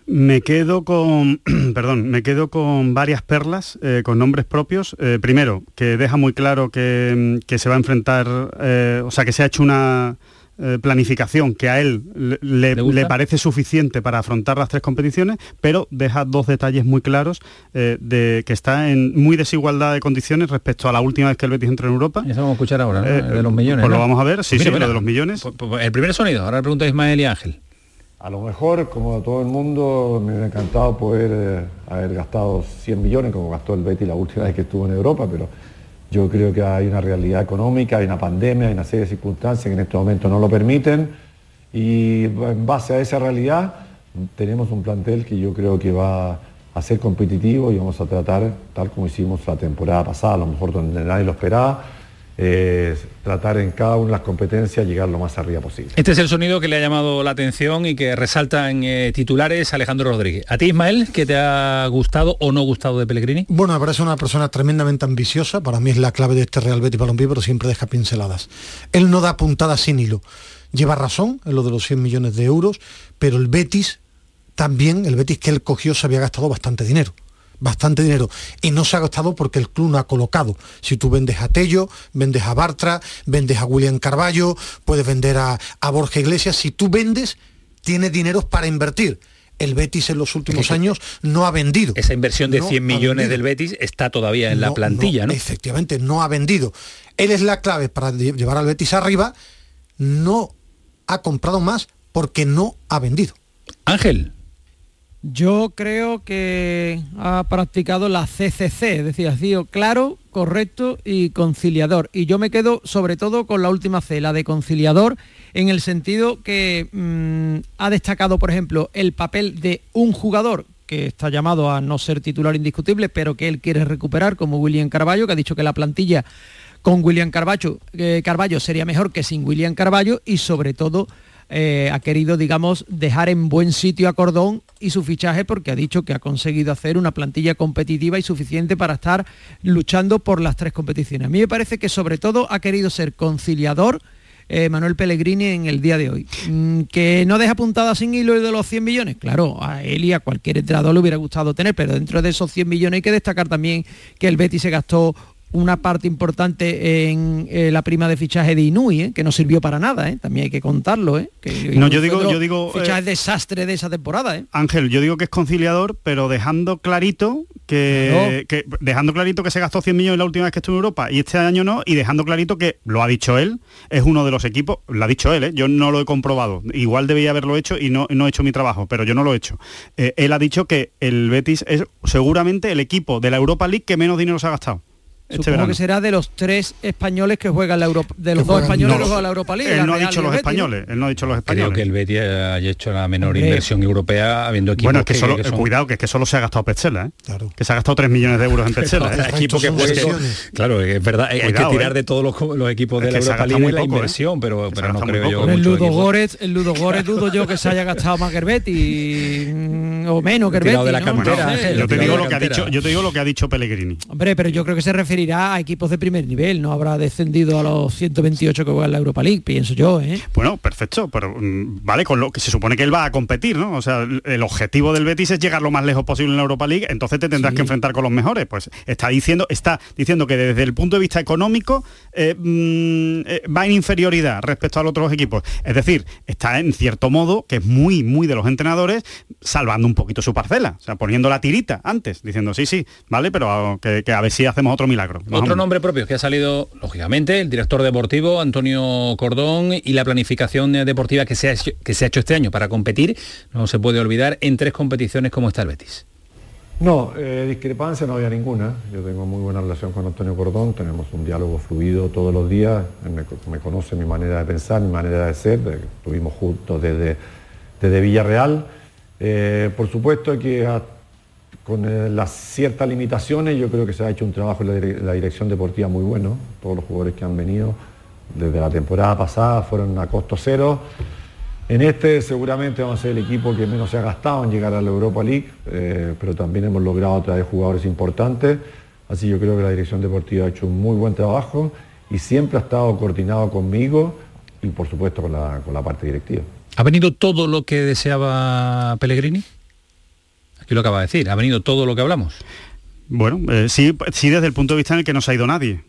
S2: Me quedo con, <clears throat> perdón, me quedo con varias perlas, con nombres propios. Primero, que deja muy claro que, que se va a enfrentar, o sea, que se ha hecho una eh, planificación que a él le, parece suficiente para afrontar las tres competiciones, pero deja dos detalles muy claros eh, de que está en muy desigualdad de condiciones respecto a la última vez que el Betis entró en Europa.
S1: Eso vamos a escuchar ahora, ¿no?
S2: Eh,
S1: de los millones.
S2: pues lo vamos a ver, sí,
S1: Pues
S2: sí,
S1: mira,
S2: lo de los millones.
S1: Pues- pues el primer sonido, ahora le pregunto a Ismael y Ángel.
S16: A lo mejor, como a todo el mundo, me hubiera encantado poder eh, haber gastado 100 millones como gastó el Betty la última vez que estuvo en Europa, pero yo creo que hay una realidad económica, hay una pandemia, hay una serie de circunstancias que en este momento no lo permiten. Y en base a esa realidad tenemos un plantel que yo creo que va a ser competitivo y vamos a tratar, tal como hicimos la temporada pasada, a lo mejor donde nadie lo esperaba, eh, tratar en cada una de las competencias llegar lo más arriba posible.
S1: Este es el sonido que le ha llamado la atención y que resalta en eh, titulares Alejandro Rodríguez. ¿A ti, Ismael, qué te ha gustado o no gustado de Pellegrini?
S3: Bueno, me parece una persona tremendamente ambiciosa, para mí es la clave de este Real Betis Balompié, pero siempre deja pinceladas. Él no da puntadas sin hilo. Lleva razón en lo de los 100 millones de euros, pero el Betis también, el Betis que él cogió se había gastado bastante dinero. Bastante dinero. Y no se ha gastado porque el club no ha colocado. Si tú vendes a Tello, vendes a Bartra, vendes a William Carballo, puedes vender a, a Borja Iglesias. Si tú vendes, tienes dinero para invertir. El Betis en los últimos años no ha vendido.
S1: Esa inversión de
S3: No
S1: 100
S3: ha
S1: millones del Betis está todavía en la plantilla, ¿no?
S3: Efectivamente, no ha vendido. Él es la clave para lle- llevar al Betis arriba. No ha comprado más porque no ha vendido.
S1: Ángel.
S14: Yo creo que ha practicado la CCC, es decir, ha sido claro, correcto y conciliador. Y yo me quedo sobre todo con la última C, la de conciliador, en el sentido que mm, ha destacado, por ejemplo, el papel de un jugador que está llamado a no ser titular indiscutible, pero que él quiere recuperar, como William Carballo, que ha dicho que la plantilla con William Carballo, eh, Carballo sería mejor que sin William Carballo y sobre todo eh, ha querido, digamos, dejar en buen sitio a Cordón y su fichaje porque ha dicho que ha conseguido hacer una plantilla competitiva y suficiente para estar luchando por las tres competiciones. A mí me parece que sobre todo ha querido ser conciliador eh, Manuel Pellegrini en el día de hoy. Mm, que no deja puntada sin hilo de los 100 millones. Claro, a él y a cualquier entrenador le hubiera gustado tener, pero dentro de esos 100 millones hay que destacar también que el Betis se gastó una parte importante en eh, la prima de fichaje de Inui, ¿eh? que no sirvió para nada, ¿eh? también hay que contarlo. ¿eh? Que
S2: No, yo digo- yo digo,
S14: Fichaje desastre de esa temporada. ¿eh?
S2: Ángel, yo digo que es conciliador, pero dejando clarito que, que- dejando clarito que se gastó 100 millones la última vez que estuvo en Europa y este año no, y dejando clarito que lo ha dicho él, es uno de los equipos, lo ha dicho él, yo no lo he comprobado, igual debía haberlo hecho y no, no he hecho mi trabajo, pero yo no lo he hecho. Él ha dicho que el Betis es seguramente el equipo de la Europa League que menos dinero se ha gastado. Este
S14: Supongo
S2: verano.
S14: que será de los tres españoles que juegan la Europa, de los dos españoles
S2: no,
S14: que juegan la Europa League.
S2: Él no ha dicho los
S14: Betis, ¿no?
S2: españoles, él no ha dicho los españoles.
S1: Creo que el Betis haya hecho la menor
S2: Hombre.
S1: inversión europea habiendo equipos
S2: Bueno, es que, solo,
S1: que son-
S2: cuidado, que es que solo se ha gastado Petzela, ¿eh? Que se ha gastado 3 millones de euros en Petzela. ¿eh?
S1: equipo que juegue claro, es verdad, hay- hay
S2: Cuidado,
S1: que tirar
S2: ¿eh?
S1: de todos los, los equipos de
S2: Es
S1: la Europa League
S2: muy
S1: la
S2: poco, ¿eh?
S1: inversión, pero, pero no creo yo
S14: el Ludo Górez, el Ludo Górez dudo yo que se haya gastado más que el Betis o menos que el Betis. ¿no? No
S2: yo te digo lo que ha dicho, yo te digo lo que ha dicho Pellegrini.
S14: Hombre, pero yo creo que se referirá a equipos de primer nivel, no habrá descendido a los 128 que juegan la Europa League, pienso yo, ¿eh?
S2: Bueno, perfecto, pero mm, vale, con lo que se supone que él va a competir, ¿no? O sea, el- objetivo del Betis es llegar lo más lejos posible en la Europa League, entonces te tendrás que enfrentar con los mejores. Pues está diciendo, está diciendo que desde el punto de vista económico eh, mm, eh, va en inferioridad respecto a los otros equipos. Es decir, está en cierto modo, que es muy, muy de los entrenadores, salvando un poquito su parcela, o sea, poniendo la tirita antes, diciendo sí, sí, vale, pero que, que a ver si hacemos otro milagro.
S1: Otro
S2: menos.
S1: nombre propio que ha salido, lógicamente, el director deportivo Antonio Cordón y la planificación deportiva que se, ha hecho, que se ha hecho este año para competir, no se puede olvidar, en tres competiciones como está el Betis.
S16: No, eh, discrepancia no había ninguna. Yo tengo muy buena relación con Antonio Cordón, tenemos un diálogo fluido todos los días, me, me conoce mi manera de pensar, mi manera de ser, de- estuvimos juntos desde, desde Villarreal. Eh, por supuesto que a- con eh, las ciertas limitaciones yo creo que se ha hecho un trabajo en la, dire- la dirección deportiva muy bueno, todos los jugadores que han venido desde la temporada pasada fueron a costo cero. En este seguramente vamos a ser el equipo que menos se ha gastado en llegar a la Europa League, eh, pero también hemos logrado traer jugadores importantes. Así yo creo que la dirección deportiva ha hecho un muy buen trabajo y siempre ha estado coordinado conmigo y por supuesto con la, con la parte directiva.
S1: ¿Ha venido todo lo que deseaba Pellegrini? Y lo acaba de decir, ha venido todo lo que hablamos.
S2: Bueno, eh, sí, sí desde el punto de vista en el que no se ha ido nadie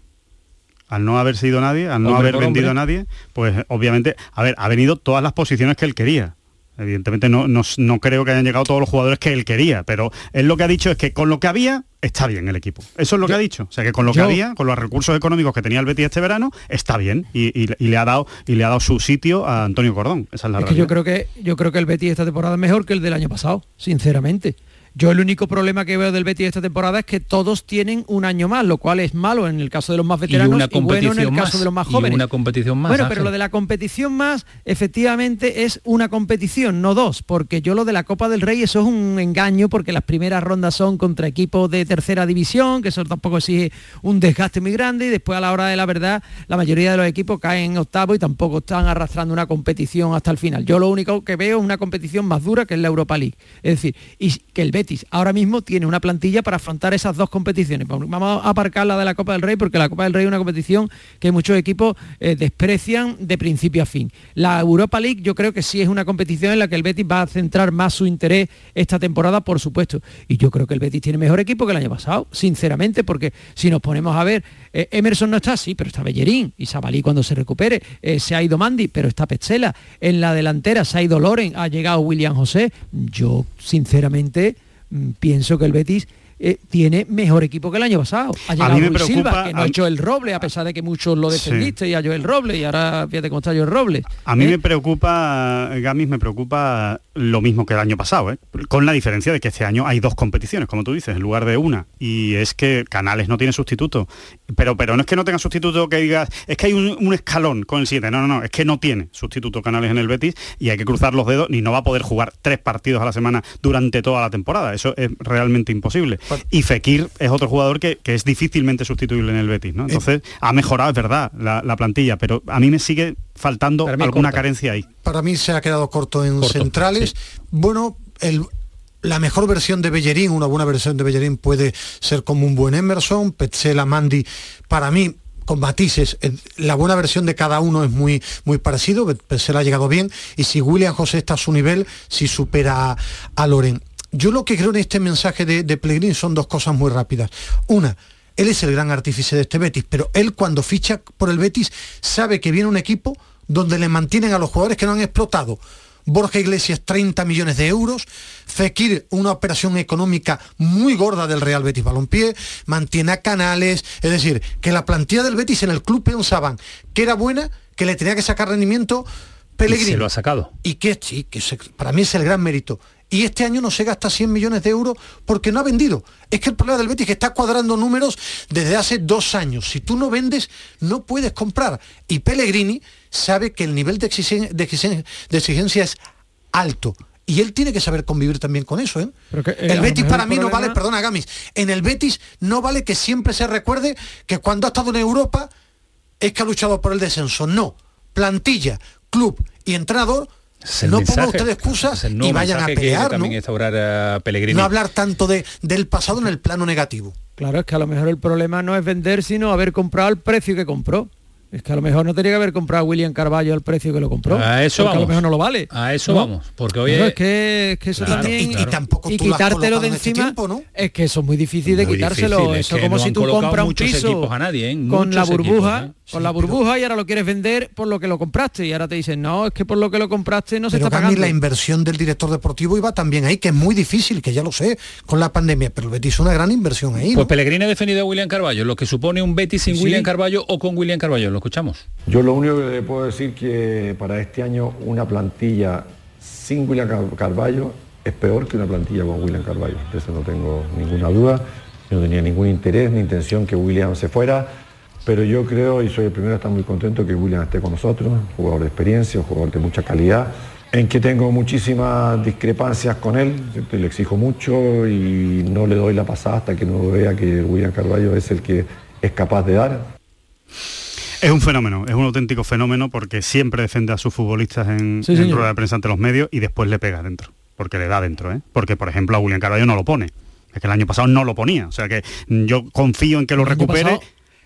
S2: al no haber sido nadie, al no haber vendido a nadie, pues obviamente, a ver, ha venido todas las posiciones que él quería. Evidentemente no, no, creo que hayan llegado todos los jugadores que él quería, pero él lo que ha dicho es que con lo que había está bien el equipo. Eso es lo que ha dicho. O sea que con lo que había, con los recursos económicos que tenía el Betis este verano, está bien. Y, le ha dado y le ha dado su sitio a Antonio Cordón. Esa es la
S14: es que yo creo que yo creo que el Betis esta temporada es mejor que el del año pasado, sinceramente. Yo el único problema que veo del Betis esta temporada es que todos tienen un año más, lo cual es malo en el caso de los más veteranos y, bueno en el caso de los más jóvenes.
S1: una competición más.
S14: Bueno, pero lo de la competición más, efectivamente, es una competición, no dos, porque yo lo de la Copa del Rey, eso es un engaño, porque las primeras rondas son contra equipos de tercera división, que eso tampoco exige un desgaste muy grande, y después a la hora de la verdad, la mayoría de los equipos caen en octavo y tampoco están arrastrando una competición hasta el final. Yo lo único que veo es una competición más dura que es la Europa League. Es decir, y que el Betis ahora mismo tiene una plantilla para afrontar esas dos competiciones. Vamos a aparcar la de la Copa del Rey porque la Copa del Rey es una competición que muchos equipos eh, desprecian de principio a fin. La Europa League yo creo que sí es una competición en la que el Betis va a centrar más su interés esta temporada, por supuesto. Y yo creo que el Betis tiene mejor equipo que el año pasado, sinceramente, porque si nos ponemos a ver, eh, Emerson no está así, pero está Bellerín y Sabalí cuando se recupere, eh, se ha ido Mandy, pero está Petzela. En la delantera se ha ido Loren, ha llegado William José. Yo, sinceramente, pienso que el Betis eh, tiene mejor equipo que el año pasado. Ha llegado a mí me preocupa, Silva, que no ha hecho el Roble, a pesar de que muchos lo defendiste y a el Roble, y ahora fíjate cómo está el Roble.
S2: A mí ¿eh? me preocupa, Gamis, me preocupa lo mismo que el año pasado, ¿eh? con la diferencia de que este año hay dos competiciones, como tú dices, en lugar de una. Y es que Canales no tiene sustituto. Pero, pero no es que no tenga sustituto que digas, es que hay un, escalón con el 7. No, no, no, es que no tiene sustituto Canales en el Betis y hay que cruzar los dedos y no va a poder jugar tres partidos a la semana durante toda la temporada. Eso es realmente imposible. Y Fekir es otro jugador que, es difícilmente sustituible en el Betis, ¿no? Entonces, ha mejorado, es verdad, la, plantilla, pero a mí me sigue faltando alguna carencia ahí.
S3: Para mí se ha quedado corto en centrales. Bueno, el, la mejor versión de Bellerín, una buena versión de Bellerín puede ser como un buen Emerson, Petzela, Mandy, para mí con matices, eh, la buena versión de cada uno es muy, muy parecido, Petzela ha llegado bien, y si William José está a su nivel, si supera a Loren. Yo lo que creo en este mensaje de, de Pellegrini son dos cosas muy rápidas. Una, él es el gran artífice de este Betis, pero él cuando ficha por el Betis sabe que viene un equipo donde le mantienen a los jugadores que no han explotado. Borja Iglesias 30 millones de euros, Fekir una operación económica muy gorda del Real Betis Balompié, mantiene a Canales, es decir, que la plantilla del Betis en el club pensaban que era buena, que le tenía que sacar rendimiento Pellegrini.
S1: Y se lo ha sacado.
S3: Y que sí, que para mí es el gran mérito y este año no se gasta 100 millones de euros porque no ha vendido. Es que el problema del Betis es que está cuadrando números desde hace dos años. Si tú no vendes, no puedes comprar. Y Pellegrini sabe que el nivel de exigencia, es alto. Y él tiene que saber convivir también con eso. ¿eh? eh el Betis para mí no vale, perdona Gamis, en el Betis no vale que siempre se recuerde que cuando ha estado en Europa es que ha luchado por el descenso. No, plantilla, club y entrenador no pongan ustedes excusas y vayan a pelear, ¿no? No hablar tanto de, del pasado en el plano negativo.
S14: Claro, es que a lo mejor el problema no es vender, sino haber comprado el precio que compró. Es que a lo mejor no tenía que haber comprado a William Carballo al precio que lo compró.
S1: A eso vamos.
S14: a lo mejor no lo vale.
S1: A eso vamos. Porque hoy
S14: es, que, es que eso también.
S3: Y, tampoco
S14: y quitártelo de este encima. ¿no? Es que eso es muy difícil de quitárselo. eso es como si tú compras un piso
S1: a nadie, ¿eh?
S14: con la burbuja. ¿eh? Con la burbuja y ahora lo quieres vender por lo que lo compraste y ahora te dicen, no, es que por lo que lo compraste no se está pagando.
S3: la inversión del director deportivo iba también ahí, que es muy difícil, que ya lo sé, con la pandemia, pero el Betis es una gran inversión ahí.
S1: Pues Pellegrini ha defendido a William Carballo, lo que supone un Betis sin William Carballo o con William Carballo, escuchamos.
S16: Yo lo único que le puedo decir que para este año una plantilla sin William Carballo es peor que una plantilla con William Carballo, de eso no tengo ninguna duda, no tenía ningún interés ni intención que William se fuera pero yo creo, y soy el primero, está muy contento que William esté con nosotros, jugador de experiencia, jugador de mucha calidad, en que tengo muchísimas discrepancias con él, le exijo mucho y no le doy la pasada hasta que no vea que William Carballo es el que es capaz de dar.
S2: Es un fenómeno, es un auténtico fenómeno porque siempre defiende a sus futbolistas en, rueda de prensa ante los medios y después le pega dentro, porque le da dentro, ¿eh? porque por ejemplo a William Carballo no lo pone. Es que el año pasado no lo ponía. O sea que yo confío en que lo recupere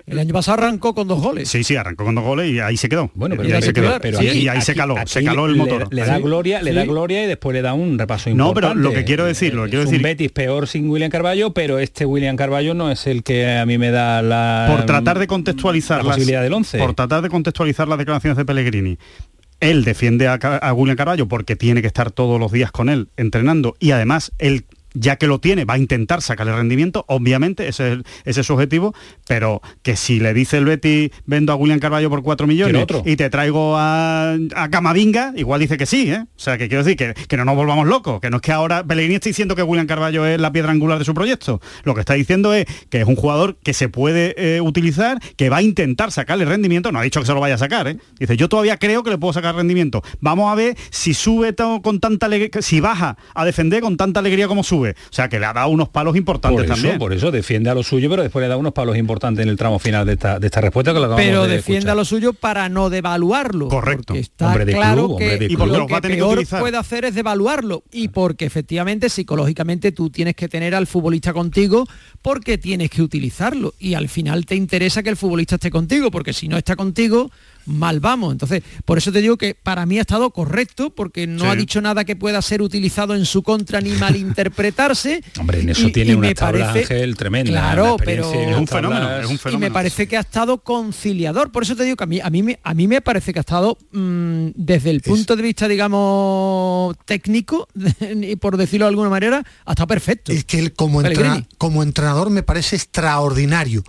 S14: El año pasado arrancó con dos goles.
S2: Sí, sí, arrancó con dos goles y ahí se quedó.
S1: Bueno, pero,
S2: y ahí se quedó.
S1: pero
S2: Sí,
S1: aquí-
S2: y ahí se caló,
S1: aquí
S2: se caló el motor.
S1: Le, da
S2: Sí.
S1: gloria, le da gloria y después le da un repaso
S2: No,
S1: importante.
S2: pero lo que quiero decir, lo que quiero
S1: Es
S2: decir-
S1: un Betis peor sin William Carballo, pero este William Carballo no es el que a mí me da la
S2: por tratar de contextualizar
S1: la
S2: las-
S1: posibilidad del 11.
S2: por tratar de contextualizar las declaraciones de Pellegrini él defiende a, a William Carballo porque tiene que estar todos los días con él entrenando y además él ya que lo tiene, va a intentar sacarle rendimiento, obviamente, ese es, el- ese es su objetivo, pero que si le dice el Betty, vendo a William Carballo por 4 millones
S1: otro.
S2: y te traigo a, a Camavinga, igual dice que sí, ¿eh? O sea, que quiero decir que, que no nos volvamos locos, que no es que ahora Pellegrini esté diciendo que William Carballo es la piedra angular de su proyecto. Lo que está diciendo es que es un jugador que se puede eh, utilizar, que va a intentar sacarle rendimiento, no ha dicho que se lo vaya a sacar, ¿eh? Dice, yo todavía creo que le puedo sacar rendimiento. Vamos a ver si sube con tanta alegría, si baja a defender con tanta alegría como sube. O sea, que le ha dado unos palos importantes
S1: por eso,
S2: también.
S1: por eso defiende a lo suyo, pero después le da unos palos importantes en el tramo final de esta, de esta respuesta que lo acabamos
S14: pero
S1: de
S14: defiende
S1: escuchar.
S14: a lo suyo para no devaluarlo.
S2: Correcto.
S14: Está
S1: Hombre de
S14: claro
S1: club, hombre
S14: que
S1: de
S2: Y porque
S14: lo
S2: los va a
S14: que
S2: tener que
S14: peor puede hacer es devaluarlo. Y porque efectivamente, psicológicamente, tú tienes que tener al futbolista contigo porque tienes que utilizarlo. Y al final te interesa que el futbolista esté contigo, porque si no está contigo, mal vamos. Entonces, por eso te digo que para mí ha estado correcto, porque no
S1: Sí.
S14: ha dicho nada que pueda ser utilizado en su contra ni malinterpretarse. <laughs>
S1: Hombre, en eso
S14: Y-
S1: tiene
S14: y
S1: una
S14: me
S1: tabla,
S14: parece-
S1: Ángel, tremenda.
S14: Claro, pero-
S1: y
S14: Es
S2: un fenómeno,
S1: tablas-
S2: es un
S14: y me parece que ha estado conciliador. Por eso te digo que a mí, a mí, me, a mí me parece que ha estado mm, desde el punto de vista, digamos, técnico, <laughs> y por decirlo de alguna manera, ha estado perfecto.
S3: Es que él como, como entrenador me parece extraordinario.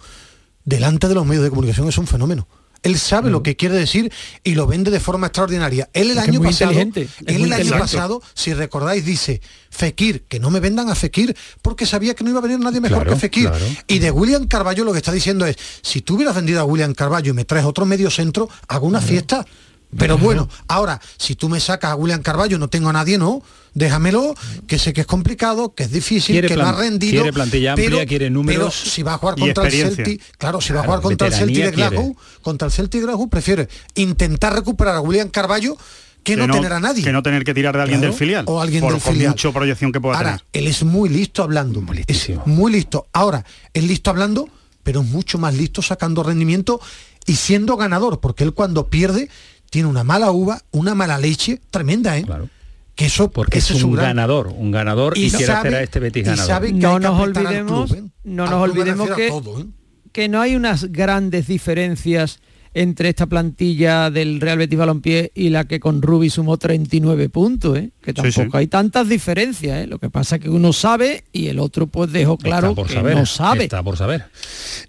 S3: Delante de los medios de comunicación es un fenómeno. Él sabe lo que quiere decir y lo vende de forma extraordinaria. Él el
S14: Es
S3: año pasado, él el año si recordáis, dice Fekir, que no me vendan a Fekir, porque sabía que no iba a venir nadie mejor
S1: Claro,
S3: que Fekir.
S1: claro.
S3: Y de William Carballo lo que está diciendo es, si tú hubieras vendido a William Carballo y me traes otro medio centro, hago una fiesta. Pero bueno, ahora, si tú me sacas a William Carballo, no tengo a nadie, no. Déjamelo, que sé que es complicado, que es difícil,
S1: Quiere
S3: que no ha rendido.
S1: quiere plantilla amplia, quiere números
S3: pero si va a jugar contra el. Celtic, claro, si va a
S1: Claro,
S3: jugar contra el Celtic de Glasgow, contra el Celtic de Glasgow, prefiere intentar recuperar a William Carballo que no, tener a nadie.
S2: Que no tener que tirar de alguien
S3: Claro,
S2: del filial.
S3: o alguien
S2: por,
S3: del filial.
S2: mucho proyección que pueda
S3: Ahora,
S2: tener.
S3: él es muy listo hablando. Es muy listo. Ahora, es listo hablando, pero es mucho más listo sacando rendimiento y siendo ganador, porque él cuando pierde tiene una mala uva, una mala leche tremenda, ¿eh? Que eso,
S1: Porque es un
S3: gran-
S1: ganador, un ganador y, quiere hacer a este Betis
S3: y
S1: ganador.
S3: sabe que
S14: no nos olvidemos,
S3: club, ¿eh?
S14: no nos olvidemos que,
S3: todo, ¿eh?
S14: que no hay unas grandes diferencias entre esta plantilla del Real Betis Balompié y la que con Rubi sumó 39 puntos, ¿eh? que tampoco
S2: sí.
S14: hay tantas diferencias, ¿eh? lo que pasa es que uno sabe y el otro pues dejó claro
S1: por
S14: que
S1: saber,
S14: no sabe.
S1: Está por saber.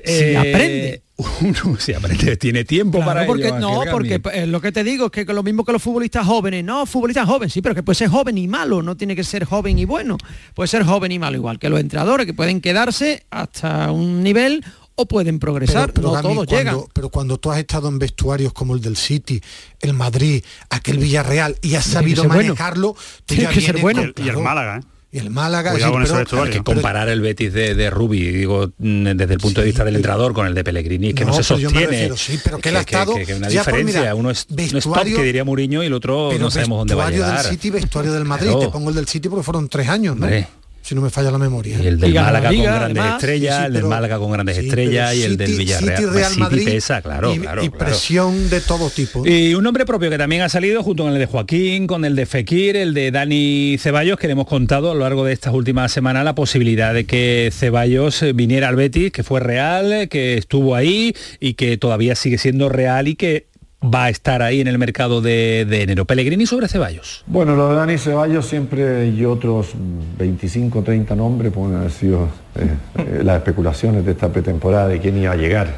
S14: Si aprende. <laughs>
S1: Uno si aprende, tiene tiempo
S14: Claro,
S1: para
S14: porque
S1: ello,
S14: no, porque eh, lo que te digo es que lo mismo que los futbolistas jóvenes, no, futbolistas jóvenes, sí, pero que puede ser joven y malo, no tiene que ser joven y bueno, puede ser joven y malo, igual que los entrenadores que pueden quedarse hasta un nivel o pueden progresar, no
S3: Gami,
S14: todos
S3: cuando,
S14: llegan.
S3: Pero cuando tú has estado en vestuarios como el del City, el Madrid, aquel Villarreal y has
S14: Tiene
S3: sabido
S14: bueno.
S3: manejarlo, tú <laughs>
S14: Tiene
S3: ya
S14: que ser bueno.
S3: con-
S2: Y el Málaga, ¿eh?
S3: Y el Málaga,
S2: Cuidado con
S3: pero-
S2: vestuario.
S1: que comparar el Betis de, de Rubi, digo, mm, desde el punto de vista del entrenador con el de Pellegrini, es que no,
S3: No,
S1: se
S3: pero
S1: sostiene.
S3: refiero, sí, pero que estado
S1: que- que una
S3: ya por,
S1: diferencia,
S3: mira,
S1: uno es, uno es top,
S3: vestuario-
S1: que diría Mourinho y el otro
S3: pero
S1: no sabemos dónde va a
S3: vestuario
S1: llegar.
S3: del City, vestuario del Madrid.
S1: Claro.
S3: Te pongo el del City porque fueron tres años, ¿no?
S1: Hombre.
S3: Si no me falla la memoria.
S1: Y el del
S14: Y
S1: Málaga
S14: Liga,
S1: con grandes
S14: además.
S1: estrellas,
S3: Sí, sí,
S1: el del Málaga con grandes
S3: Sí,
S1: estrellas y el del Villarreal.
S3: City,
S1: Pues
S3: Real
S1: City
S3: Madrid
S1: pesa, claro,
S3: y,
S1: claro,
S3: y
S1: claro.
S3: presión de todo tipo.
S1: Y un nombre propio que también ha salido junto con el de Joaquín, con el de Fekir, el de Dani Ceballos, que le hemos contado a lo largo de estas últimas semanas la posibilidad de que Ceballos eh, viniera al Betis, que fue real, que estuvo ahí y que todavía sigue siendo real y que va a estar ahí en el mercado de, enero. Pellegrini sobre Ceballos.
S16: Bueno, lo de Dani Ceballos siempre y otros 25, 30 nombres pueden haber sido eh, eh, las especulaciones de esta pretemporada de quién iba a llegar.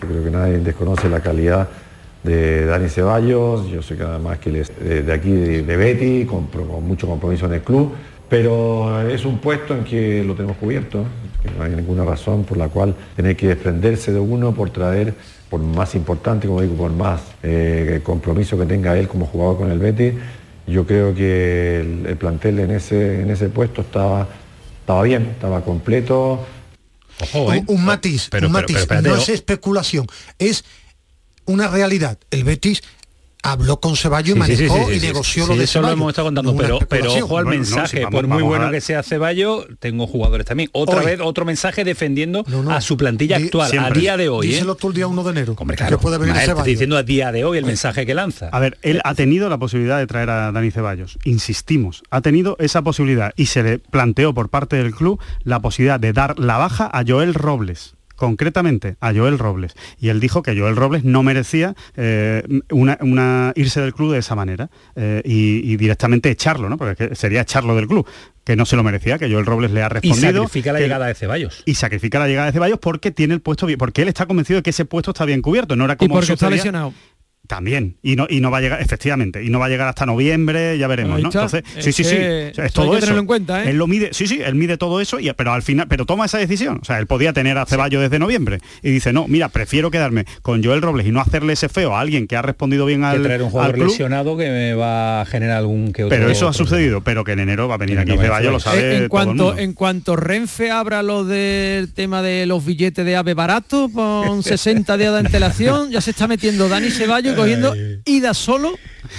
S16: Yo creo que nadie desconoce la calidad de Dani Ceballos, yo sé que además que él es de, aquí de, Betty, con, con mucho compromiso en el club, pero es un puesto en que lo tenemos cubierto, que no hay ninguna razón por la cual tener que desprenderse de uno por traer, por más importante, como digo, por más eh, compromiso que tenga él como jugador con el Betis, yo creo que el, el plantel en ese, en ese puesto estaba, estaba bien, estaba completo.
S1: Ojo,
S3: un, un matiz,
S1: pero-
S3: un
S1: pero-
S3: matiz.
S1: pero
S3: no es especulación, es una realidad. El Betis habló con Ceballos y
S1: Sí, sí, sí,
S3: manejó
S1: sí,
S3: y negoció
S1: sí,
S3: lo de
S1: eso lo
S3: Ceballos.
S1: hemos estado contando, pero, pero ojo al
S2: Bueno, no,
S1: mensaje,
S2: vamos-
S1: por muy bueno
S2: a-
S1: que sea Ceballos, tengo jugadores también. Otra
S3: Hoy.
S1: vez otro mensaje defendiendo a su plantilla actual, a día de hoy. ¿eh?
S3: Díselo tú el día 1 de enero.
S1: Hombre,
S3: que
S1: claro,
S3: puede venir Ceballos.
S1: diciendo a día de hoy el mensaje que lanza.
S2: A ver, él ha tenido la posibilidad de traer a Dani Ceballos. Insistimos, ha tenido esa posibilidad y se le planteó por parte del club la posibilidad de dar la baja a Joel Robles concretamente a Joel Robles y él dijo que Joel Robles no merecía eh, una, una- irse del club de esa manera eh, y, y directamente echarlo, ¿no? Porque sería echarlo del club, que no se lo merecía, que Joel Robles le ha
S1: Y
S2: respondido.
S1: sacrifica la
S2: que-
S1: llegada de Ceballos.
S2: y sacrifica la llegada de Ceballos porque tiene el puesto bien, porque él está convencido de que ese puesto está bien cubierto, no era
S14: Y
S2: como
S14: porque está lesionado.
S2: También. Y no y no va a llegar efectivamente y no va a llegar hasta noviembre ya veremos no entonces
S14: Es
S2: sí sí. sí
S14: que
S2: o sea, es
S14: hay
S2: todo
S14: que
S2: eso.
S14: tenerlo en cuenta, ¿eh?
S2: él lo mide sí sí él mide todo eso y pero al final pero toma esa decisión. O sea él podía tener a Ceballos desde noviembre y dice no mira prefiero quedarme con Joel Robles y no hacerle ese feo a alguien que ha respondido bien
S1: que
S2: al,
S1: traer un
S2: al
S1: jugador
S2: club
S1: lesionado que me va a generar algún que otro
S2: pero eso ha sucedido pero que en enero va a venir aquí
S1: que
S2: Ceballos lo sabe
S14: Eh, en
S2: todo el
S14: cuanto
S2: mundo.
S14: en cuanto Renfe abra lo del tema de los billetes de ave barato con 60 días de antelación ya se está metiendo Dani Ceballos cogiendo ida solo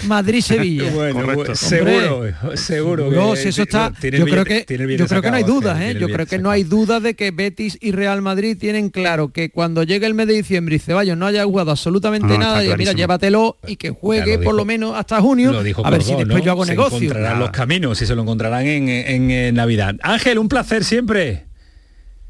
S14: Madrid Sevilla <laughs>
S1: Bueno,
S2: Correcto.
S1: bueno, seguro, seguro.
S14: No, si eso está. Yo creo que
S1: tiene el billete
S14: yo creo que no hay dudas, ¿eh? Yo creo que no hay dudas de que Betis y Real Madrid tienen claro que cuando llegue el mes de diciembre y Ceballos no haya jugado absolutamente
S2: No, está
S14: nada, y mira, llévatelo y que juegue por lo menos hasta junio,
S1: Lo dijo
S14: a ver si después
S1: ¿no?
S14: yo hago
S1: Se
S14: negocio.
S1: encontrarán
S2: Nada.
S1: los caminos y se lo encontrarán en, en, en Navidad. Ángel, un placer siempre.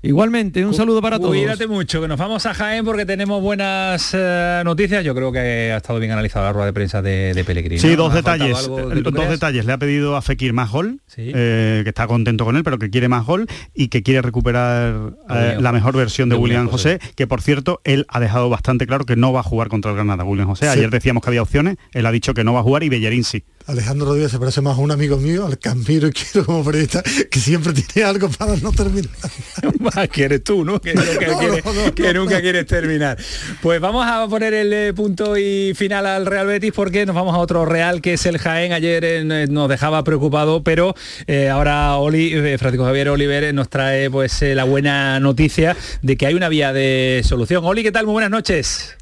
S14: Igualmente, un saludo para todos.
S1: Cuídate mucho, que nos vamos a Jaén porque tenemos buenas eh, noticias. Yo creo que ha estado bien analizada la rueda de prensa de, de Pellegrini.
S2: Sí,
S1: ¿no?
S2: dos
S1: ¿Ha faltado
S2: detalles.
S1: que
S2: eh, Dos detalles. Le ha pedido a Fekir más gol,
S1: Sí.
S2: eh, que está contento con él, pero que quiere más gol y que quiere recuperar eh, la mejor versión de,
S1: de
S2: William
S1: William
S2: José, que por cierto, él ha dejado bastante claro que no va a jugar contra el Granada, William José.
S3: Sí.
S2: Ayer decíamos que había opciones, él ha dicho que no va a jugar y Bellerín sí.
S3: Alejandro Rodríguez se parece más a un amigo mío, al que admiro y quiero como periodista, que siempre tiene algo para no terminar. <laughs>
S1: Más que eres tú, ¿no? Que nunca, <laughs>
S3: No,
S1: quieres,
S3: no, no,
S1: que
S3: no,
S1: nunca
S3: no.
S1: quieres terminar. Pues vamos a poner el eh, punto y final al Real Betis porque nos vamos a otro Real que es el Jaén. Ayer eh, nos dejaba preocupado, pero eh, ahora Oli, eh, Francisco Javier Oliver eh, nos trae pues eh, la buena noticia de que hay una vía de solución. Oli, ¿qué tal? Muy buenas noches.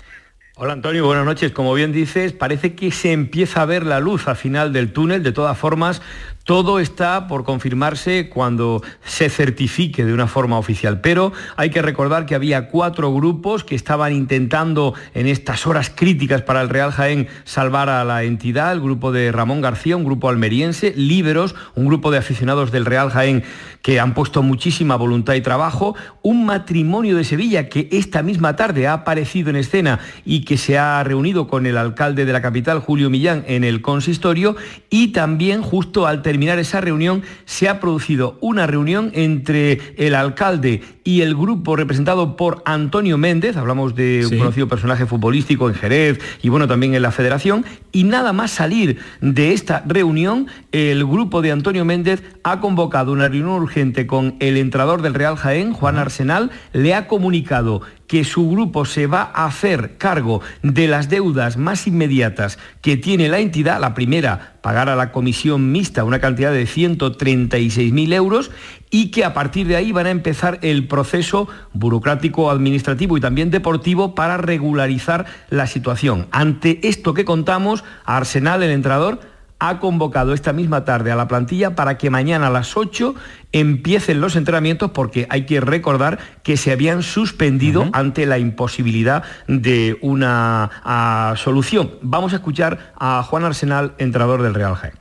S17: Hola Antonio, buenas noches. Como bien dices, parece que se empieza a ver la luz al final del túnel. De todas formas, todo está por confirmarse cuando se certifique de una forma oficial. Pero hay que recordar que había cuatro grupos que estaban intentando en estas horas críticas para el Real Jaén salvar a la entidad. El grupo de Ramón García, un grupo almeriense, Líberos, un grupo de aficionados del Real Jaén que han puesto muchísima voluntad y trabajo, un matrimonio de Sevilla que esta misma tarde ha aparecido en escena y que se ha reunido con el alcalde de la capital, Julio Millán, en el consistorio y también justo al terminar esa reunión se ha producido una reunión entre el alcalde y el grupo representado por Antonio Méndez, hablamos de un
S1: Sí.
S17: conocido personaje futbolístico en Jerez y bueno, también en la federación, y nada más salir de esta reunión, el grupo de Antonio Méndez ha convocado una reunión urgente con el entrenador del Real Jaén, Juan Arsenal, le ha comunicado que su grupo se va a hacer cargo de las deudas más inmediatas que tiene la entidad. La primera, pagar a la comisión mixta una cantidad de 136.000 euros y que a partir de ahí van a empezar el proceso burocrático, administrativo y también deportivo para regularizar la situación. Ante esto que contamos, Arsenal, el entrenador, ha convocado esta misma tarde a la plantilla para que mañana a las 8 empiecen los entrenamientos porque hay que recordar que se habían suspendido ante la imposibilidad de una ah, solución. Vamos a escuchar a Juan Arsenal, entrenador del Real Jaén.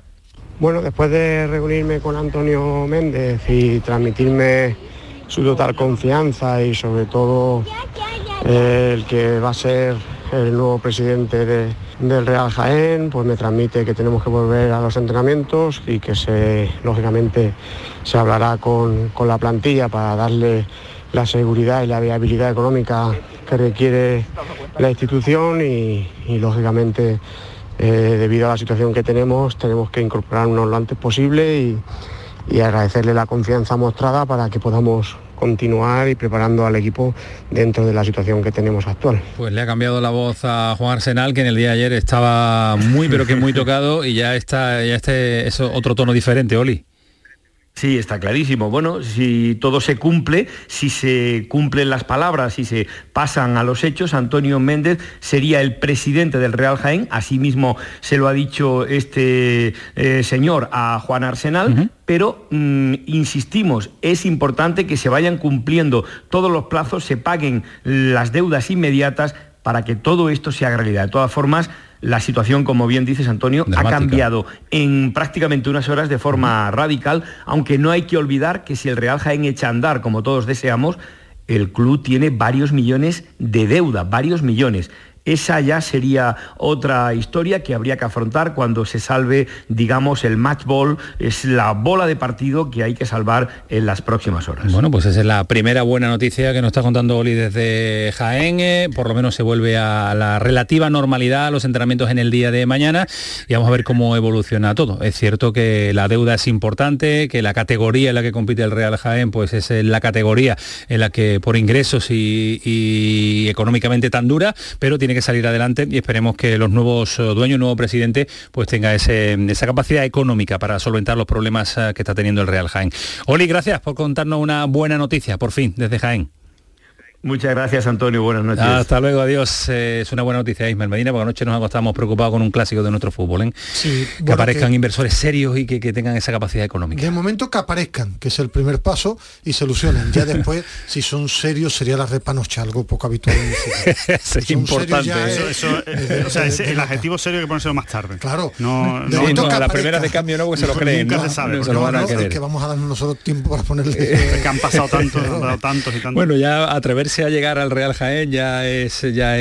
S18: Bueno, después de reunirme con Antonio Méndez y transmitirme su total confianza y sobre todo eh, el que va a ser el nuevo presidente de- del Real Jaén, pues me transmite que tenemos que volver a los entrenamientos y que lógicamente se hablará con, con la plantilla para darle la seguridad y la viabilidad económica que requiere la institución y, lógicamente eh, debido a la situación que tenemos tenemos que incorporarnos lo antes posible y agradecerle la confianza mostrada para que podamos continuar y preparando al equipo dentro de la situación que tenemos actual.
S1: Pues le ha cambiado la voz a Juan Arsenal, que en el día de ayer estaba muy, pero que muy <laughs> tocado y ya está, ya este es otro tono diferente, Oli.
S17: Sí, está clarísimo. Bueno, si todo se cumple, si se cumplen las palabras, si se pasan a los hechos, Antonio Méndez sería el presidente del Real Jaén. Asimismo se lo ha dicho este eh, señor a Juan Arsenal. Pero mm, insistimos, es importante que se vayan cumpliendo todos los plazos, se paguen las deudas inmediatas para que todo esto sea realidad. De todas formas, la situación, como bien dices Antonio, ha cambiado en prácticamente unas horas de forma radical, aunque no hay que olvidar que si el Real Jaén echa a andar, como todos deseamos, el club tiene varios millones de deuda, varios millones. Esa ya sería otra historia que habría que afrontar cuando se salve, digamos, el match ball, es la bola de partido que hay que salvar en las próximas horas.
S1: Bueno, pues esa es la primera buena noticia que nos está contando Oli desde Jaén, eh, por lo menos se vuelve a la relativa normalidad los entrenamientos en el día de mañana y vamos a ver cómo evoluciona todo. Es cierto que la deuda es importante, que la categoría en la que compite el Real Jaén pues es la categoría en la que por ingresos y, y económicamente tan dura, pero tiene que salir adelante y esperemos que los nuevos eh, dueños, nuevo presidente, pues tenga esa capacidad económica para solventar los problemas eh, que está teniendo el Real Jaén. Oli, gracias por contarnos una buena noticia, por fin, desde Jaén.
S17: Muchas gracias, Antonio. Buenas noches.
S1: Hasta luego, adiós. Eh, es una buena noticia, Ismael Medina, porque anoche nos acostamos preocupados con un clásico de nuestro fútbol. ¿eh? que aparezcan inversores serios y que, tengan esa capacidad económica.
S3: De momento que aparezcan, que es el primer paso, y se ilusionen. Ya <laughs> después, si son serios, sería la repanocha, algo poco habitual <laughs>
S1: es importante.
S2: o sea, el adjetivo serio hay que ponérselo más tarde.
S3: Claro.
S1: No, no, no a la primera de cambio no, porque se lo creen.
S2: Nunca se sabe.
S3: es que vamos a darnos nosotros tiempo para <laughs> ponerle...
S2: que han pasado tantos, tantos y tantos.
S1: Bueno, ya atreverse a llegar al Real Jaén ya es ya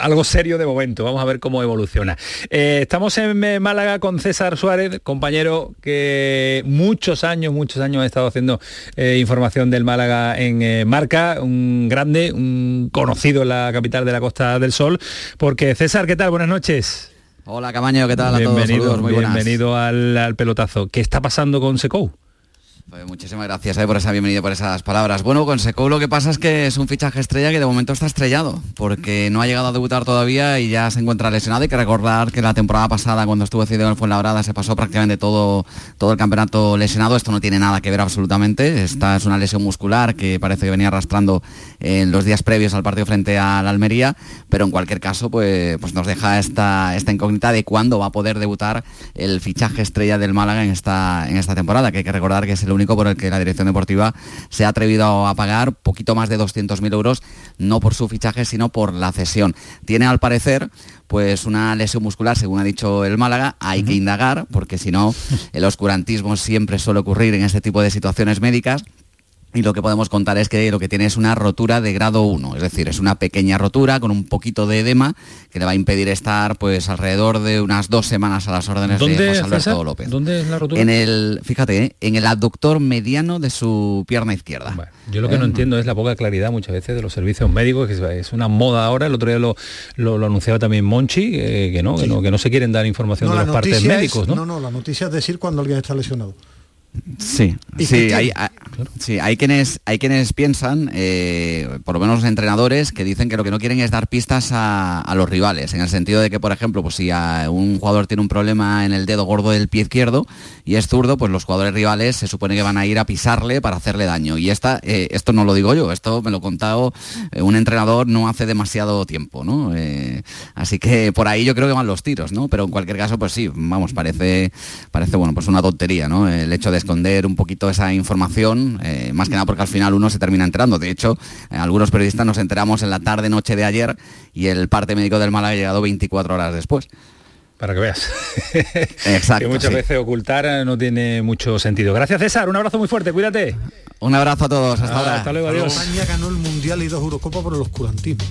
S1: algo serio de momento. Vamos a ver cómo evoluciona. Eh, estamos en Málaga con César Suárez, compañero que muchos años, muchos años ha estado haciendo eh, información del Málaga en eh, Marca, un grande, un conocido en la capital de la Costa del Sol. Porque César, ¿qué tal? Buenas noches.
S19: Hola Camaño, ¿qué tal a
S1: bienvenido,
S19: todos? Muy
S1: bienvenido al, al, pelotazo. ¿Qué está pasando con Secou?
S19: Pues muchísimas gracias eh, por esa bienvenida, por esas palabras. Bueno, con Seco lo que pasa es que es un fichaje estrella que de momento está estrellado, porque no ha llegado a debutar todavía y ya se encuentra lesionado. Hay que recordar que la temporada pasada, cuando estuvo cedido en Fuenlabrada, se pasó prácticamente todo, todo el campeonato lesionado. Esto no tiene nada que ver absolutamente. Esta es una lesión muscular que parece que venía arrastrando en los días previos al partido frente a la Almería, pero en cualquier caso, pues, pues nos deja esta, esta incógnita de cuándo va a poder debutar el fichaje estrella del Málaga en esta, en esta temporada, que hay que recordar que es el único por el que la dirección deportiva se ha atrevido a pagar poquito más de 200.000 euros, no por su fichaje, sino por la cesión. Tiene al parecer pues una lesión muscular, según ha dicho el Málaga, hay que indagar, porque si no, el oscurantismo siempre suele ocurrir en este tipo de situaciones médicas y lo que podemos contar es que lo que tiene es una rotura de grado 1, es decir, es una pequeña rotura con un poquito de edema que le va a impedir estar pues alrededor de unas dos semanas a las órdenes de José Alberto López.
S1: ¿Dónde es la rotura?
S19: En el, fíjate, ¿eh? en el abductor mediano de su pierna izquierda.
S1: yo lo que no eh, entiendo es la poca claridad muchas veces de los servicios médicos, que es una moda ahora, el otro día lo, lo, anunciaba también Monchi, eh, que, no, que, no, que no se quieren dar información de los partes médicos, ¿no?
S3: No, no, la noticia es decir cuando alguien está lesionado.
S19: Sí, sí hay, sí, hay quienes, hay quienes piensan, eh, por lo menos los entrenadores, que dicen que lo que no quieren es dar pistas a, los rivales, en el sentido de que, por ejemplo, pues si un jugador tiene un problema en el dedo gordo del pie izquierdo y es zurdo, pues los jugadores rivales se supone que van a ir a pisarle para hacerle daño. Y esta, eh, esto no lo digo yo, esto me lo ha contado eh, un entrenador no hace demasiado tiempo, ¿no? así que por ahí yo creo que van los tiros, ¿no? Pero en cualquier caso, pues sí, vamos, parece, parece bueno, pues una tontería, ¿no? El hecho de esconder un poquito esa información, eh, más que nada porque al final uno se termina enterando. De hecho, eh, algunos periodistas nos enteramos en la tarde-noche de ayer y el parte médico del mal ha llegado 24 horas después.
S1: Para que veas. <laughs>
S19: Exacto.
S1: que muchas veces ocultar no tiene mucho sentido. Gracias César, un abrazo muy fuerte, cuídate.
S19: Un abrazo a todos, hasta ahora.
S1: Hasta luego, adiós.
S3: España ganó el Mundial y dos Eurocopas por el oscurantismo.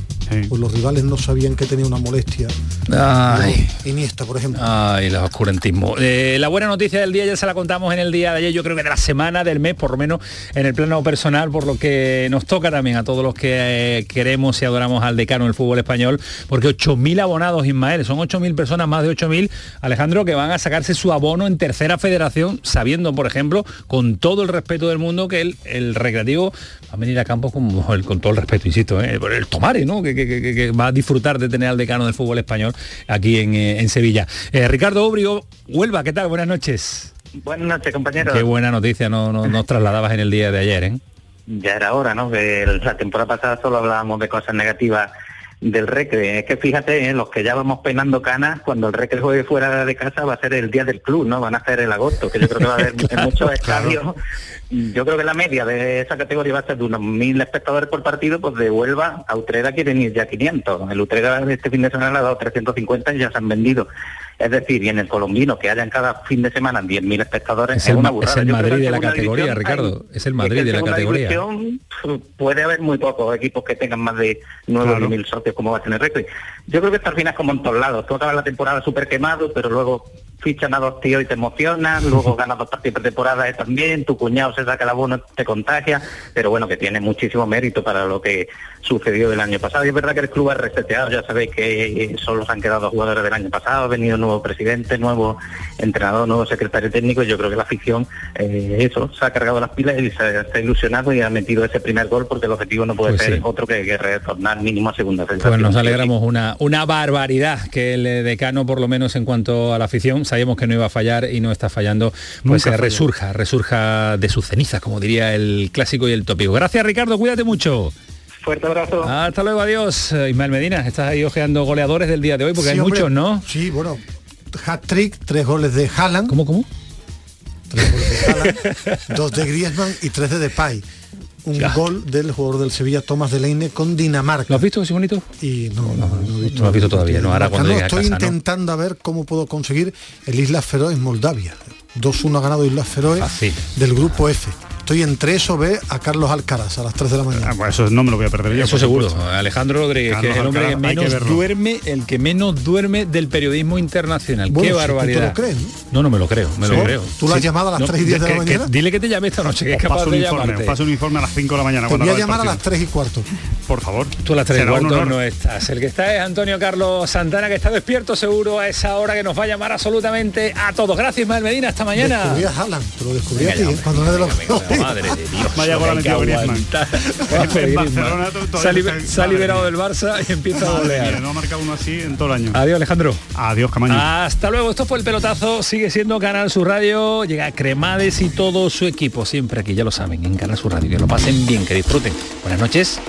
S3: Pues los rivales no sabían que tenía una molestia.
S1: Ay.
S3: Iniesta, por ejemplo.
S1: Ay, el oscurantismo. Eh, la buena noticia del día ya se la contamos en el día de ayer, yo creo que de la semana, del mes, por lo menos en el plano personal, por lo que nos toca también a todos los que eh, queremos y adoramos al decano del fútbol español, porque 8.000 abonados, Ismael, son 8.000 personas, más de 8.000, Alejandro, que van a sacarse su abono en tercera federación, sabiendo, por ejemplo, con todo el respeto del mundo, que el el recreativo va a venir a campo con, con todo el respeto, insisto, ¿eh? el Tomare, ¿no? Que, va a disfrutar de tener al decano del fútbol español aquí en, eh, Sevilla. Eh, Ricardo Obrio, Huelva, ¿qué tal? Buenas noches.
S20: Buenas noches, compañero.
S1: Qué buena noticia no, no- nos trasladabas en el día de ayer, ¿eh?
S20: Ya era hora, ¿no? Que la temporada pasada solo hablábamos de cosas negativas del Recre. Es que fíjate, ¿eh? los que ya vamos peinando canas, cuando el Recre juegue fuera de casa va a ser el día del club, ¿no? Van a ser el agosto, que yo creo que va a haber en <laughs> muchos estadios. Yo creo que la media de esa categoría va a ser de unos mil espectadores por partido, pues de Huelva a Utrera quieren ir ya 500. El Utrera este fin de semana le ha dado 350 y ya se han vendido. Es decir, y en el colombino que hayan cada fin de semana 10.000 espectadores
S1: Es
S20: es,
S1: el,
S20: una burrada.
S1: es el Madrid de la categoría,
S20: hay-
S1: Ricardo. Es el
S20: es
S1: Madrid
S20: que
S1: de la categoría.
S20: división, pf, puede haber muy pocos equipos que tengan más de 9
S1: Claro.
S20: socios como va a tener Recre. Yo creo que esto al final es como en todos lados. Tú acabas la temporada súper quemado, pero luego fichan a dos tíos y te emocionan, luego <laughs> ganas dos partidos de temporada eh, también, tu cuñado se saca el abono, te contagia, pero bueno, que tiene muchísimo mérito para lo que sucedió el año pasado. Y es verdad que el club ha reseteado, ya sabéis que eh, solo se han quedado jugadores del año pasado, ha venido nuevo presidente, nuevo entrenador, nuevo secretario técnico, y yo creo que la afición, eh, eso, se ha cargado las pilas y se, ha ilusionado y ha metido ese primer gol porque el objetivo no puede
S1: Pues
S20: ser
S1: sí.
S20: otro que, que retornar mínimo a segunda
S1: Pues nos alegramos una, una barbaridad que el decano, por lo menos en cuanto a la afición, sabíamos que no iba a fallar y no está fallando, pues
S2: Nunca
S1: eh,
S2: falla.
S1: resurja, resurja de sus cenizas, como diría el clásico y el tópico. Gracias Ricardo, cuídate mucho.
S20: Fuerte abrazo.
S1: Hasta luego, adiós. Eh, Ismael Medina, estás ahí ojeando goleadores del día de hoy, porque
S3: Sí,
S1: hay
S3: hombre.
S1: muchos, ¿no?
S3: Sí, bueno, hat-trick, tres goles de Haaland.
S1: ¿Cómo, cómo?
S3: Tres goles de Haaland, dos de Griezmann y tres de Depay. Un
S1: Ya.
S3: gol del jugador del Sevilla, Tomás Delaney, con Dinamarca.
S1: ¿Lo has visto, ese bonito?
S3: Y no, no, no, he visto.
S1: No lo has visto todavía, ¿no? Ahora cuando
S3: No,
S1: a
S3: estoy
S1: casa, ¿no?
S3: intentando a ver cómo puedo conseguir el Islas Feroe en Moldavia. 2-1 ha ganado Islas Feroe del grupo F. Estoy entre eso, ve a Carlos Alcaraz a las 3 de la mañana.
S2: Ah, pues eso no me lo voy a perder yo.
S1: Eso seguro.
S2: supuesto.
S1: Alejandro Rodríguez, que es el hombre que
S2: Alcaraz, que
S1: menos
S2: verlo.
S1: duerme, el que menos duerme del periodismo internacional.
S3: Bueno,
S1: Qué
S3: si tú te lo
S1: barbaridad.
S3: crees,
S1: no, no me lo creo, me
S3: ¿Sí?
S1: lo creo.
S3: ¿Tú lo has llamado a las 3 y 10 de la
S1: que- que-
S3: mañana?
S1: dile que te llame esta noche, que es capaz
S2: paso un
S1: de
S2: informe,
S1: llamarte.
S2: os paso un informe a las 5 de la mañana.
S3: Te voy a llamar a las
S2: partido.
S3: 3 y cuarto.
S2: Por favor.
S1: Tú a las 3 y
S2: un
S1: cuarto
S2: honor.
S1: no estás. El que está es Antonio Carlos Santana, que está despierto seguro a esa hora que nos va a llamar absolutamente a todos. Gracias, Ismael Medina. Hasta mañana.
S3: Descubrí a Haaland, te lo descubrí a ti,
S1: ya,
S3: ¿eh? cuando no es de los
S1: Madre de Dios.
S2: Vaya gol ha metido Griezmann. <laughs> En. Barcelona
S1: Se ha liber-
S2: está-
S1: se ha
S2: madre
S1: liberado del Barça y empieza a golear.
S2: no ha marcado uno así en todo el año.
S1: Adiós, Alejandro.
S2: Adiós, Camaño.
S1: Hasta luego, esto fue el pelotazo, sigue siendo Canal Sur Radio, llega Cremades y todo su equipo, siempre aquí, ya lo saben, en Canal Sur Radio, que lo pasen bien, que disfruten. Buenas noches.